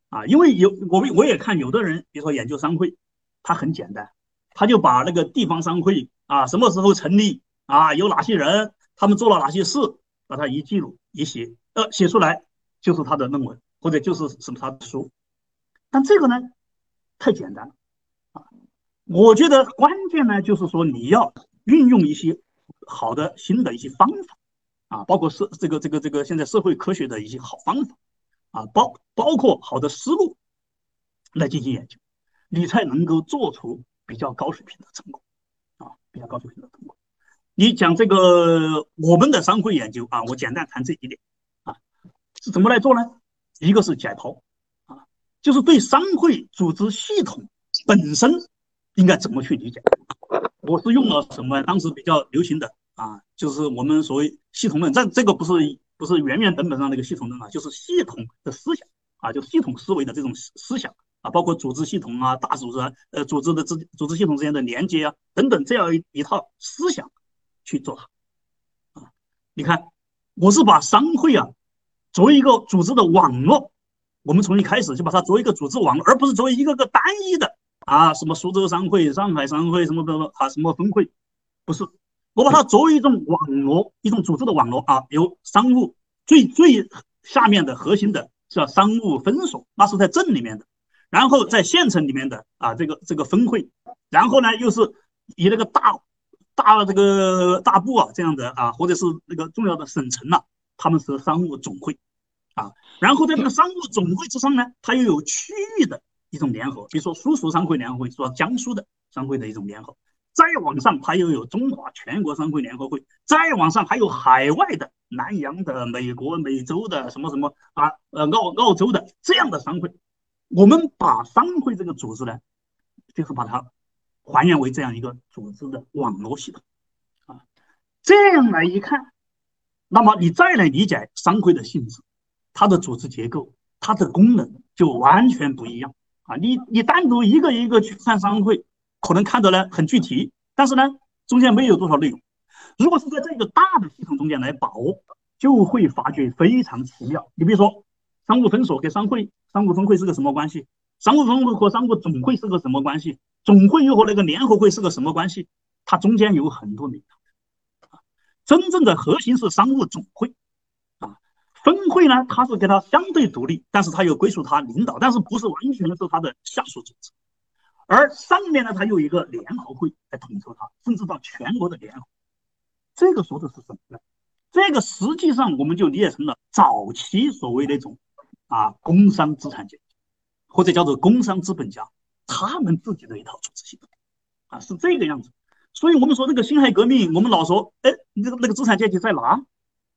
啊，因为有我们我也看有的人，比如说研究商会，他很简单，他就把那个地方商会。啊，什么时候成立？啊，有哪些人？他们做了哪些事？把它一记录一写，呃，写出来就是他的论文，或者就是什么他的书。但这个呢，太简单了啊！我觉得关键呢，就是说你要运用一些好的新的一些方法啊，包括社这个这个这个现在社会科学的一些好方法啊，包包括好的思路来进行研究，你才能够做出比较高水平的成果。比较高水平的通过。你讲这个我们的商会研究啊，我简单谈这一点啊，是怎么来做呢？一个是解剖啊，就是对商会组织系统本身应该怎么去理解。我是用了什么？当时比较流行的啊，就是我们所谓系统论。这这个不是不是原原本本上那个系统论啊，就是系统的思想啊，就系统思维的这种思想。啊，包括组织系统啊，大组织啊，呃，组织的之组织系统之间的连接啊，等等，这样一一套思想去做它啊。你看，我是把商会啊作为一个组织的网络，我们从一开始就把它作为一个组织网络，而不是作为一个个单一的啊，什么苏州商会、上海商会什么的啊，什么分会，不是，我把它作为一种网络，一种组织的网络啊，由商务最最下面的核心的叫商务分所，那是在镇里面的。然后在县城里面的啊，这个这个分会，然后呢又是以那个大大这个大部啊这样的啊，或者是那个重要的省城呐，他们是商务总会啊。然后在这个商务总会之上呢，它又有区域的一种联合，比如说苏苏商会联合会，说江苏的商会的一种联合。再往上，它又有中华全国商会联合会；再往上，还有海外的、南洋的、美国、美洲的什么什么啊，呃，澳澳洲的这样的商会。我们把商会这个组织呢，就是把它还原为这样一个组织的网络系统啊。这样来一看，那么你再来理解商会的性质，它的组织结构、它的功能就完全不一样啊。你你单独一个一个去看商会。可能看的呢很具体，但是呢中间没有多少内容。如果是在这个大的系统中间来把握，就会发觉非常奇妙。你比如说，商务分所跟商会、商务分会是个什么关系？商务分会和商务总会是个什么关系？总会又和那个联合会是个什么关系？它中间有很多名堂。真正的核心是商务总会啊，分会呢它是跟它相对独立，但是它又归属它领导，但是不是完全的是它的下属组织。而上面呢，它有一个联合会来统筹它，甚至到全国的联合。这个说的是什么呢？这个实际上我们就理解成了早期所谓那种啊工商资产阶级，或者叫做工商资本家，他们自己的一套组织系统啊，是这个样子。所以我们说这个辛亥革命，我们老说，哎，那个那个资产阶级在哪？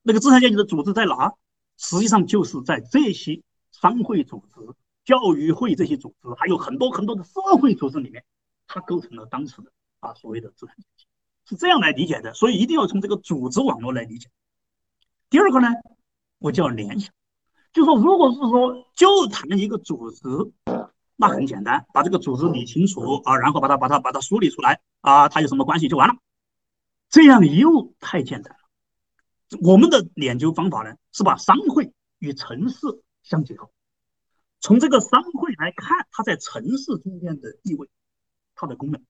那个资产阶级的组织在哪？实际上就是在这些商会组织。教育会这些组织，还有很多很多的社会组织里面，它构成了当时的啊所谓的资产阶级，是这样来理解的。所以一定要从这个组织网络来理解。第二个呢，我就要联想，就说如果是说就谈一个组织，那很简单，把这个组织理清楚啊，然后把它把它把它梳理出来啊，它有什么关系就完了。这样又太简单了。我们的研究方法呢，是把商会与城市相结合。从这个商会来看，它在城市中间的地位，它的功能，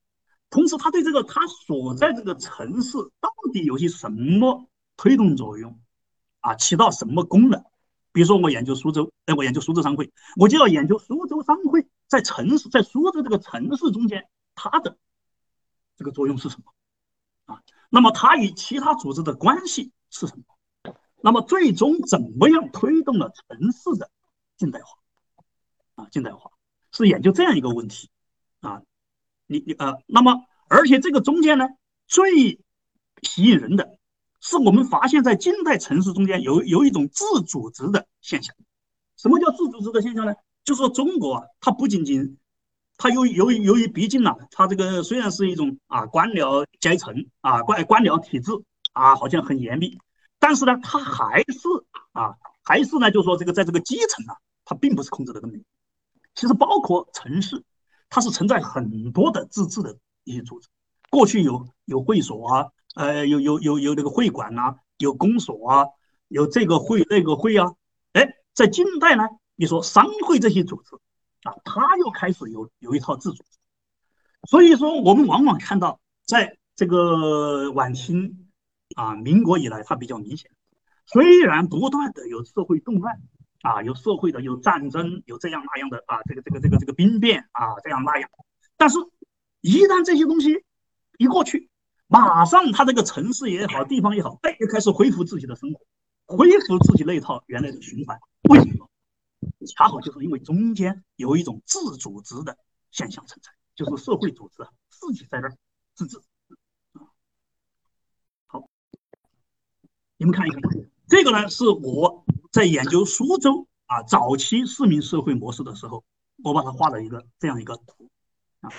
同时它对这个它所在这个城市到底有些什么推动作用啊，起到什么功能？比如说我研究苏州，哎，我研究苏州商会，我就要研究苏州商会在城市，在苏州这个城市中间它的这个作用是什么啊？那么它与其他组织的关系是什么？那么最终怎么样推动了城市的近代化？啊，近代化是研究这样一个问题啊，你你呃，那么而且这个中间呢，最吸引人的是我们发现，在近代城市中间有有一种自组织的现象。什么叫自组织的现象呢？就是说中国啊，它不仅仅它由由于由于毕竟呢，它这个虽然是一种啊官僚阶层啊官官僚体制啊，好像很严密，但是呢，它还是啊还是呢，就说这个在这个基层啊，它并不是控制的那么严。其实包括城市，它是存在很多的自治的一些组织。过去有有会所啊，呃，有有有有那个会馆呐，有公所啊，有这个会那个会啊。哎，在近代呢，你说商会这些组织啊，它又开始有有一套自主。所以说，我们往往看到，在这个晚清啊、民国以来，它比较明显。虽然不断的有社会动乱。啊，有社会的，有战争，有这样那样的啊，这个这个这个这个兵变啊，这样那样。但是，一旦这些东西一过去，马上他这个城市也好，地方也好，哎，又开始恢复自己的生活，恢复自己那套原来的循环。为什么？恰好就是因为中间有一种自组织的现象存在，就是社会组织自己在那儿自治。好，你们看一看，这个呢是我。在研究苏州啊早期市民社会模式的时候，我把它画了一个这样一个图啊。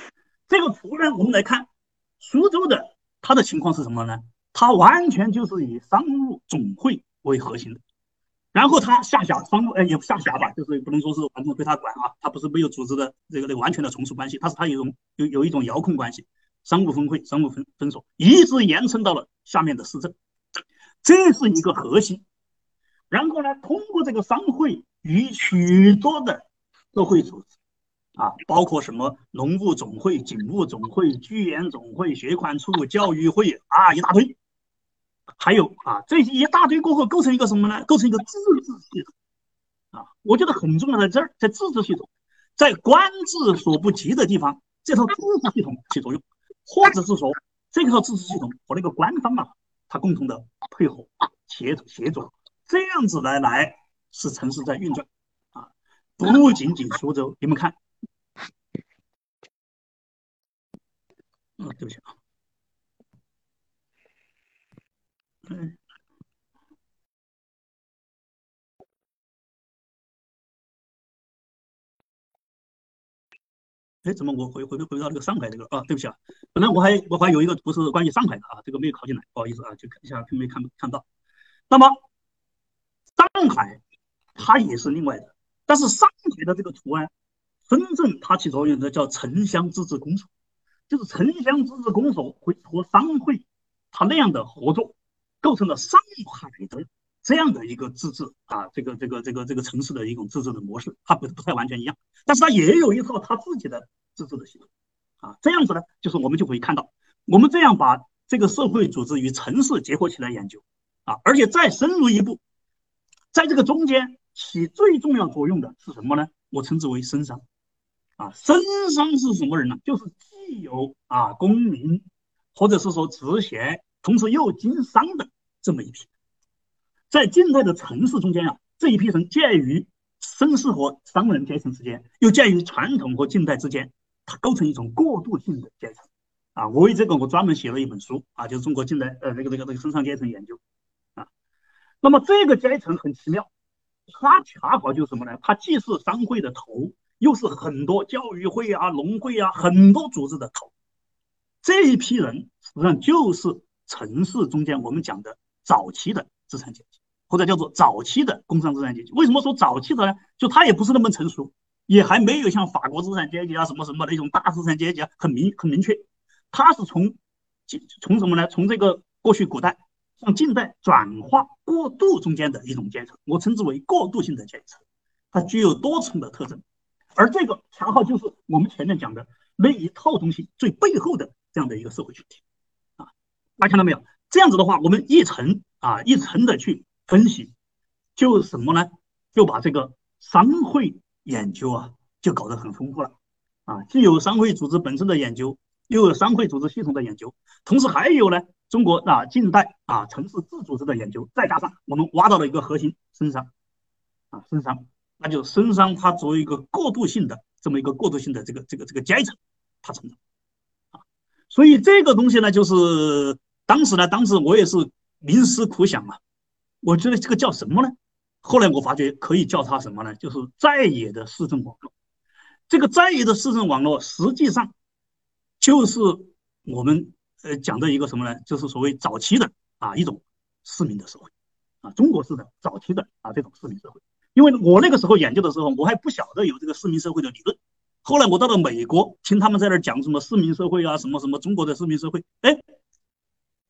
这个图呢，我们来看苏州的它的情况是什么呢？它完全就是以商务总会为核心的，然后它下辖商务哎也不下辖吧，就是不能说是完全归他管啊，它不是没有组织的这个那完全的从属关系，它是它有一种有有一种遥控关系，商务分会、商务分分所，一直延伸到了下面的市政，这是一个核心。然后呢，通过这个商会与许多的社会组织啊，包括什么农务总会、警务总会、居延总会、学款处、教育会啊，一大堆，还有啊，这些一大堆过后构成一个什么呢？构成一个自治系统啊。我觉得很重要在这儿，在自治系统，在官制所不及的地方，这套自治系统起作用，或者是说。这套自治系统和那个官方啊，它共同的配合协协作，这样子来来使城市在运转啊，不仅仅苏州，你们看，对不起啊，嗯。哎，怎么我回回回回到这个上海这个啊？对不起啊，本来我还我还有一个图是关于上海的啊，这个没有考进来，不好意思啊，就看一下没看看到。那么上海它也是另外的，但是上海的这个图案真正它起作用的叫城乡自治公所，就是城乡自治公所会和商会它那样的合作，构成了上海的这样的一个自治啊，这个这个这个这个城市的一种自治的模式，它不不太完全一样，但是它也有一套它自己的。自治的系统，啊，这样子呢，就是我们就可以看到，我们这样把这个社会组织与城市结合起来研究，啊，而且再深入一步，在这个中间起最重要作用的是什么呢？我称之为绅商，啊，绅商是什么人呢？就是既有啊公民，或者是说职衔，同时又经商的这么一批，在近代的城市中间啊，这一批人介于绅士和商人阶层之间，又介于传统和近代之间。它构成一种过渡性的阶层，啊，我为这个我专门写了一本书，啊，就是中国近代呃那个那个那个生产阶层研究，啊，那么这个阶层很奇妙，它恰好就是什么呢？它既是商会的头，又是很多教育会啊、农会啊很多组织的头，这一批人实际上就是城市中间我们讲的早期的资产阶级，或者叫做早期的工商资产阶级。为什么说早期的呢？就他也不是那么成熟。也还没有像法国资产阶级啊什么什么的一种大资产阶级啊很明很明确，他是从从什么呢？从这个过去古代向近代转化过渡中间的一种阶层，我称之为过渡性的阶层，它具有多重的特征，而这个恰好就是我们前面讲的那一套东西最背后的这样的一个社会群体啊，大家看到没有？这样子的话，我们一层啊一层的去分析，就什么呢？就把这个商会。研究啊，就搞得很丰富了啊！既有商会组织本身的研究，又有商会组织系统的研究，同时还有呢，中国啊近代啊城市自组织的研究，再加上我们挖到了一个核心绅商啊绅商，那就绅商它作为一个过渡性的这么一个过渡性的这个这个这个阶层，它成长啊，所以这个东西呢，就是当时呢，当时我也是冥思苦想啊，我觉得这个叫什么呢？后来我发觉可以叫它什么呢？就是在野的市政网络。这个在野的市政网络实际上就是我们呃讲的一个什么呢？就是所谓早期的啊一种市民的社会啊，中国式的早期的啊这种市民社会。因为我那个时候研究的时候，我还不晓得有这个市民社会的理论。后来我到了美国，听他们在那讲什么市民社会啊，什么什么中国的市民社会。哎，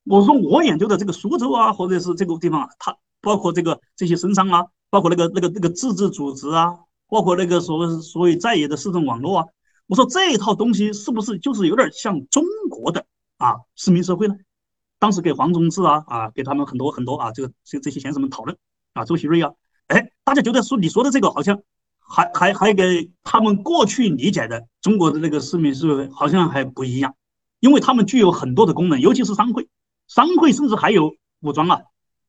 我说我研究的这个苏州啊，或者是这个地方啊，它。包括这个这些绅商啊，包括那个那个那个自治组织啊，包括那个所谓所谓在野的市政网络啊，我说这一套东西是不是就是有点像中国的啊市民社会呢？当时给黄宗智啊啊给他们很多很多啊这个这这些先生们讨论啊周锡瑞啊，大家觉得说你说的这个好像还还还给他们过去理解的中国的那个市民社会好像还不一样，因为他们具有很多的功能，尤其是商会，商会甚至还有武装啊。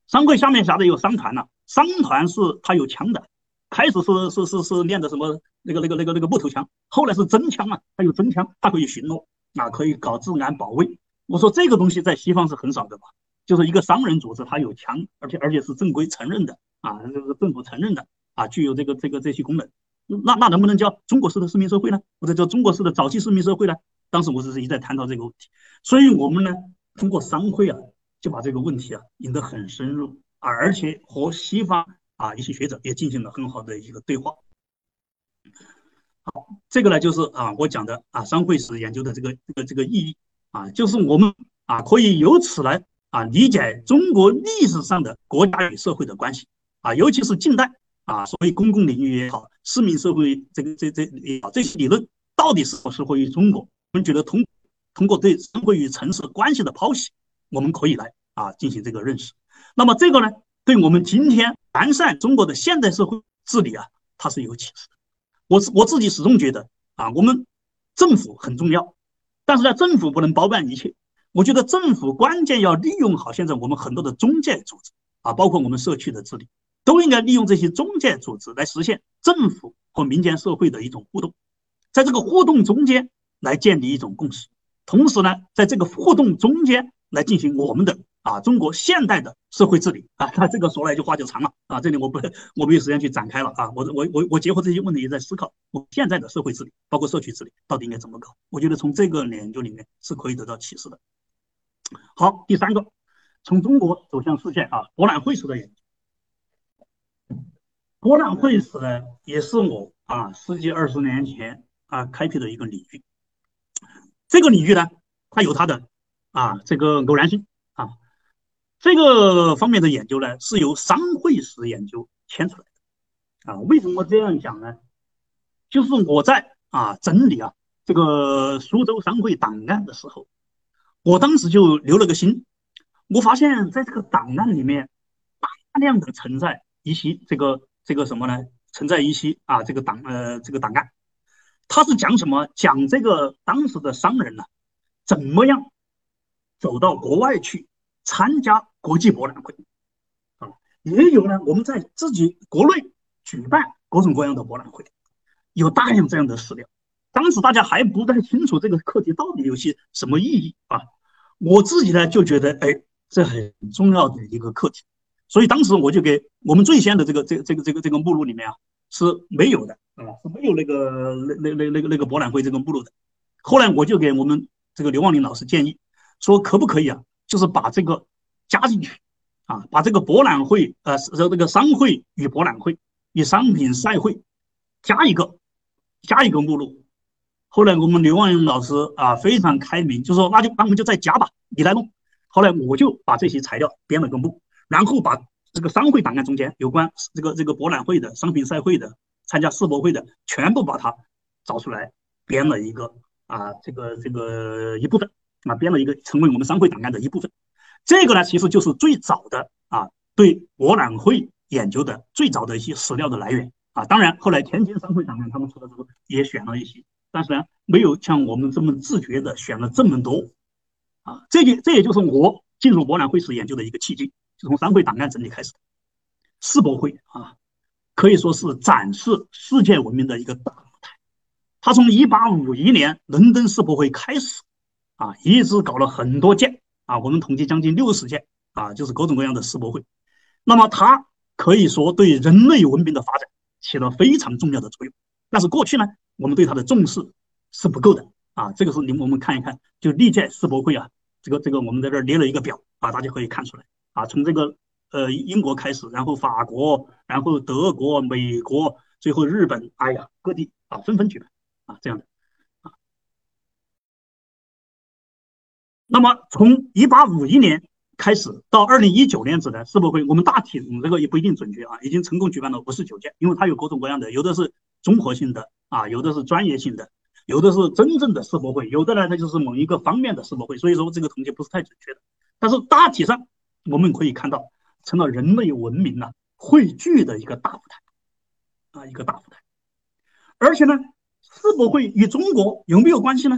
商会下面辖的有商团呐，商团是它有枪的，开始是是是是练的什么那个那个那个那个木头枪，后来是真枪啊，它有真枪，它可以巡逻，啊可以搞治安保卫。我说这个东西在西方是很少的吧，就是一个商人组织，它有枪，而且而且是正规承认的。啊，这个政府承认的啊，具有这个这个这些功能。那那能不能叫中国式的市民社会呢？或者叫中国式的早期市民社会呢？当时我只是一再探讨这个问题，所以我们呢通过商会啊。就把这个问题啊引得很深入，而且和西方啊一些学者也进行了很好的一个对话。好，这个呢就是啊我讲的啊商会史研究的这个这个这个意义啊，就是我们啊可以由此来啊理解中国历史上的国家与社会的关系啊，尤其是近代啊所谓公共领域也好，市民社会这个这这也好，这些理论到底是否适合于中国？我们觉得通通过对社会与城市关系的剖析。我们可以来啊进行这个认识，那么这个呢，对我们今天完善中国的现代社会治理啊，它是有启示的。我我自己始终觉得啊，我们政府很重要，但是呢，政府不能包办一切。我觉得政府关键要利用好现在我们很多的中介组织啊，包括我们社区的治理，都应该利用这些中介组织来实现政府和民间社会的一种互动，在这个互动中间来建立一种共识，同时呢，在这个互动中间来进行我们的。啊，中国现代的社会治理啊，那这个说来一句话就长了啊，这里我不我没有时间去展开了啊，我我我我结合这些问题也在思考，我现在的社会治理，包括社区治理，到底应该怎么搞？我觉得从这个研究里面是可以得到启示的。好，第三个，从中国走向世界啊，博览会式的研究，博览会史呢，也是我啊十几二十年前啊开辟的一个领域，这个领域呢，它有它的啊这个偶然性啊。这个方面的研究呢，是由商会史研究牵出来的，啊，为什么这样讲呢？就是我在啊整理啊这个苏州商会档案的时候，我当时就留了个心，我发现在这个档案里面大量的存在一些这个这个什么呢？存在一些啊这个档呃这个档案，它是讲什么？讲这个当时的商人呢，怎么样走到国外去？参加国际博览会，啊，也有呢。我们在自己国内举办各种各样的博览会，有大量这样的史料。当时大家还不太清楚这个课题到底有些什么意义啊。我自己呢就觉得，哎，这很重要的一个课题。所以当时我就给我们最先的这个这个这个这个这个目录里面啊是没有的啊，是没有那个那那那那个那个博览会这个目录的。后来我就给我们这个刘望林老师建议说，可不可以啊？就是把这个加进去，啊，把这个博览会，呃，是这个商会与博览会与商品赛会加一个，加一个目录。后来我们刘望林老师啊非常开明，就说那就那我们就再加吧，你来弄。后来我就把这些材料编了个目，然后把这个商会档案中间有关这个这个博览会的、商品赛会的、参加世博会的，全部把它找出来，编了一个啊，这个这个一部分。啊，编了一个成为我们商会档案的一部分，这个呢，其实就是最早的啊，对博览会研究的最早的一些史料的来源啊。当然，后来天津商会档案他们出的时候也选了一些，但是呢，没有像我们这么自觉的选了这么多啊。这也这也就是我进入博览会史研究的一个契机，就从商会档案整理开始。世博会啊，可以说是展示世界文明的一个大舞台。它从一八五一年伦敦世博会开始。啊，一直搞了很多届啊，我们统计将近六十届啊，就是各种各样的世博会。那么它可以说对人类文明的发展起了非常重要的作用。但是过去呢，我们对它的重视是不够的啊。这个是你们我们看一看，就历届世博会啊，这个这个我们在这儿列了一个表啊，大家可以看出来啊，从这个呃英国开始，然后法国，然后德国、美国，最后日本，哎呀，各地啊纷纷举办啊这样的啊。那么从一八五一年开始到二零一九年止的世博会，我们大体我们这个也不一定准确啊，已经成功举办了五十九届，因为它有各种各样的，有的是综合性的啊，有的是专业性的，有的是真正的世博会，有的呢它就是某一个方面的世博会，所以说这个统计不是太准确的。但是大体上我们可以看到，成了人类文明呢汇聚的一个大舞台啊，一个大舞台。而且呢，世博会与中国有没有关系呢？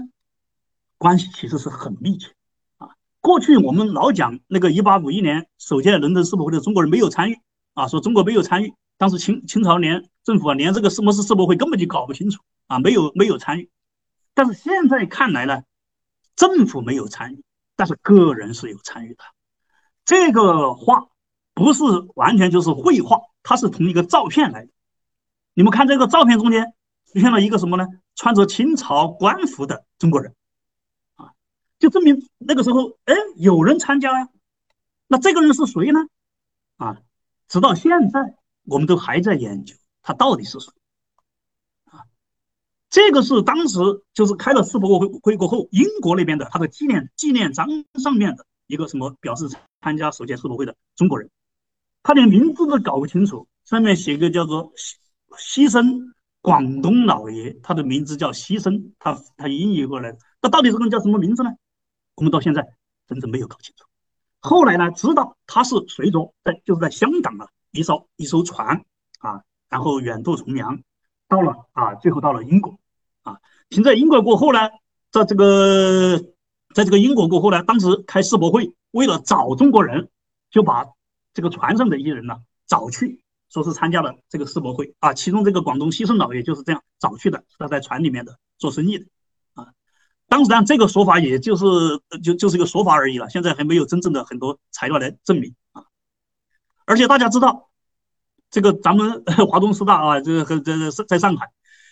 关系其实是很密切啊。过去我们老讲那个一八五一年首届伦敦世博会的中国人没有参与啊，说中国没有参与，当时清清朝连政府啊连这个什么是世博会根本就搞不清楚啊，没有没有参与。但是现在看来呢，政府没有参与，但是个人是有参与的。这个画不是完全就是绘画，它是从一个照片来的。你们看这个照片中间出现了一个什么呢？穿着清朝官服的中国人。啊就证明那个时候，哎，有人参加呀。那这个人是谁呢？啊，直到现在，我们都还在研究他到底是谁。啊，这个是当时就是开了世博会会过后，英国那边的他的纪念纪念章上面的一个什么表示参加首届世博会的中国人，他连名字都搞不清楚，上面写个叫做西西生广东老爷，他的名字叫西生，他他音译过来，那到底这个人叫什么名字呢？我们到现在真正没有搞清楚，后来呢，知道他是随着在就是在香港啊一艘一艘船啊，然后远渡重洋，到了啊，最后到了英国。啊，停在英国过后呢，在这个在这个英国过后呢，当时开世博会，为了找中国人，就把这个船上的一些人呢找去，说是参加了这个世博会啊。其中这个广东西圣老爷就是这样找去的，他在船里面的做生意的啊。当然，这个说法也就是就就是一个说法而已了，现在还没有真正的很多材料来证明啊。而且大家知道，这个咱们 华东师大啊，这个和这在在上海，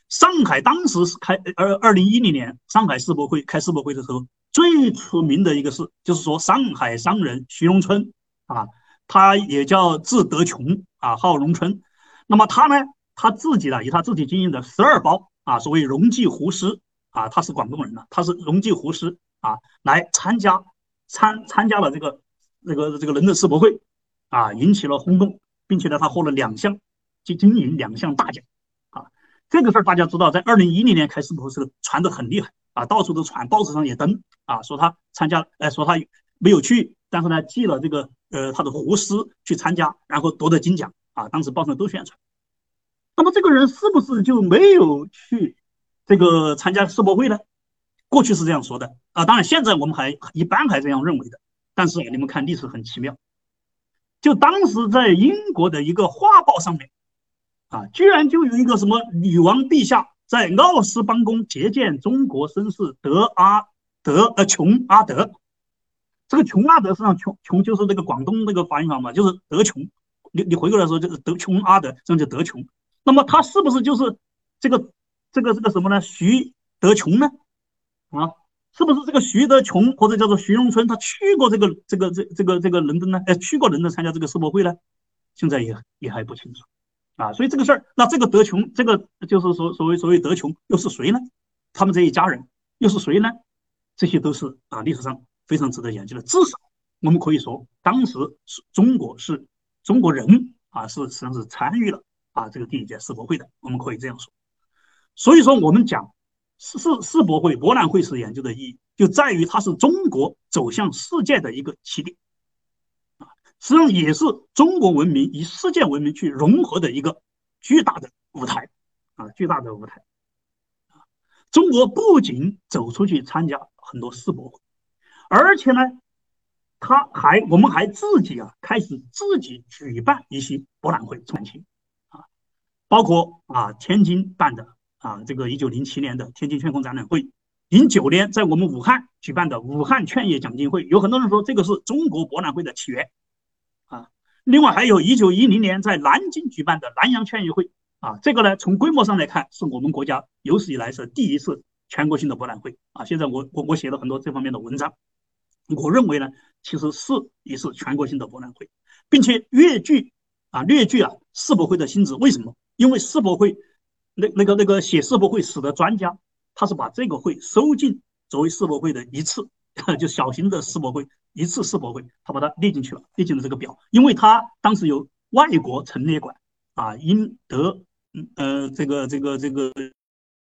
上海当时是开二二零一零年上海世博会开世博会的时候。最出名的一个事，就是说上海商人徐荣春啊，他也叫字德琼啊，号荣春。那么他呢，他自己呢，以他自己经营的十二包啊，所谓荣记胡师啊，他是广东人呢，他是荣记胡师啊，来参加参参加了这个这个这个伦敦世博会啊，引起了轰动，并且呢，他获了两项经经营两项大奖啊。这个事儿大家知道，在二零一零年开世博会时传的很厉害。啊，到处都传，报纸上也登啊，说他参加，哎，说他没有去，但是呢，寄了这个呃他的胡诗去参加，然后夺得金奖啊，当时报上都宣传。那么这个人是不是就没有去这个参加世博会呢？过去是这样说的啊，当然现在我们还一般还这样认为的。但是你们看历史很奇妙，就当时在英国的一个画报上面啊，居然就有一个什么女王陛下。在奥斯邦宫接见中国绅士德阿德呃琼阿德，这个琼阿德实际上琼琼就是那个广东那个发音法嘛，就是德琼。你你回过来说就是德琼阿德，这样叫德琼。那么他是不是就是这个这个这个什么呢？徐德琼呢？啊，是不是这个徐德琼或者叫做徐荣春？他去过这个这个这这个这个伦敦呢？哎，去过伦敦参加这个世博会呢？现在也也还不清楚。啊，所以这个事儿，那这个德琼，这个就是所所谓所谓德琼又是谁呢？他们这一家人又是谁呢？这些都是啊历史上非常值得研究的。至少我们可以说，当时是中国是中国人啊，是实际上是参与了啊这个第一届世博会的。我们可以这样说。所以说，我们讲世世世博会博览会史研究的意义，就在于它是中国走向世界的一个起点。实际上也是中国文明与世界文明去融合的一个巨大的舞台啊，巨大的舞台！中国不仅走出去参加很多世博会，而且呢，他还我们还自己啊开始自己举办一些博览会，传奇啊，包括啊天津办的啊这个一九零七年的天津劝空展览会，零九年在我们武汉举办的武汉劝业奖金会，有很多人说这个是中国博览会的起源。另外还有一九一零年在南京举办的南洋劝业会啊，这个呢从规模上来看，是我们国家有史以来是第一次全国性的博览会啊。现在我我我写了很多这方面的文章，我认为呢，其实是一次全国性的博览会，并且越剧啊略具啊世博会的性质。为什么？因为世博会那那个那个写世博会史的专家，他是把这个会收进作为世博会的一次，就小型的世博会。一次世博会，他把它列进去了，列进了这个表，因为他当时有外国陈列馆啊，英德，呃，这个这个这个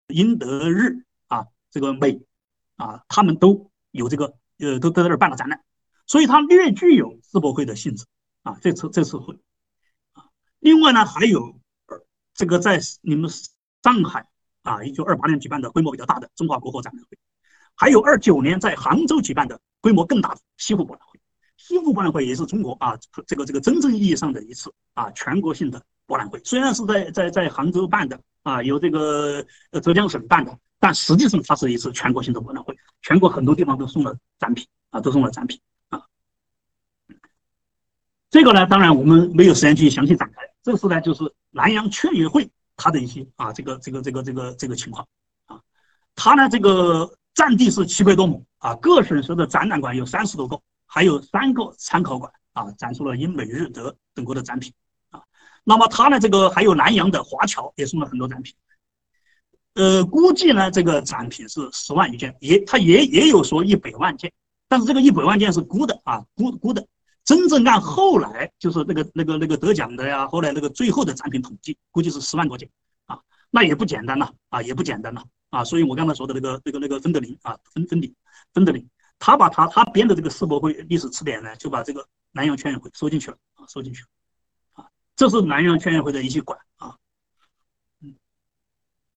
英德日啊，这个美啊，他们都有这个，呃，都都在这儿办了展览，所以它略具有世博会的性质啊。这次这次会啊，另外呢，还有这个在你们上海啊，一九二八年举办的规模比较大的中华国货展览会，还有二九年在杭州举办的。规模更大的西湖博览会，西湖博览会也是中国啊，这个这个真正意义上的一次啊全国性的博览会。虽然是在在在杭州办的啊，由这个浙江省办的，但实际上它是一次全国性的博览会，全国很多地方都送了展品啊，都送了展品啊。这个呢，当然我们没有时间去详细展开。这次呢，就是南阳劝业会它的一些啊这个这个这个这个这个情况啊，它呢这个。占地是七百多亩啊，各省市的展览馆有三十多个，还有三个参考馆啊，展出了英美日德等国的展品啊。那么它呢，这个还有南阳的华侨也送了很多展品。呃，估计呢，这个展品是十万余件，也它也也有说一百万件，但是这个一百万件是估的啊，估估的。真正按后来就是那个那个那个得奖的呀，后来那个最后的展品统计，估计是十万多件啊，那也不简单呐啊，也不简单呐。啊，所以我刚才说的那个、那个、那个芬德林啊，芬芬迪、芬德林，他把他他编的这个世博会历史词典呢，就把这个南洋劝业会收进去了啊，收进去了啊，这是南洋劝业会的一些馆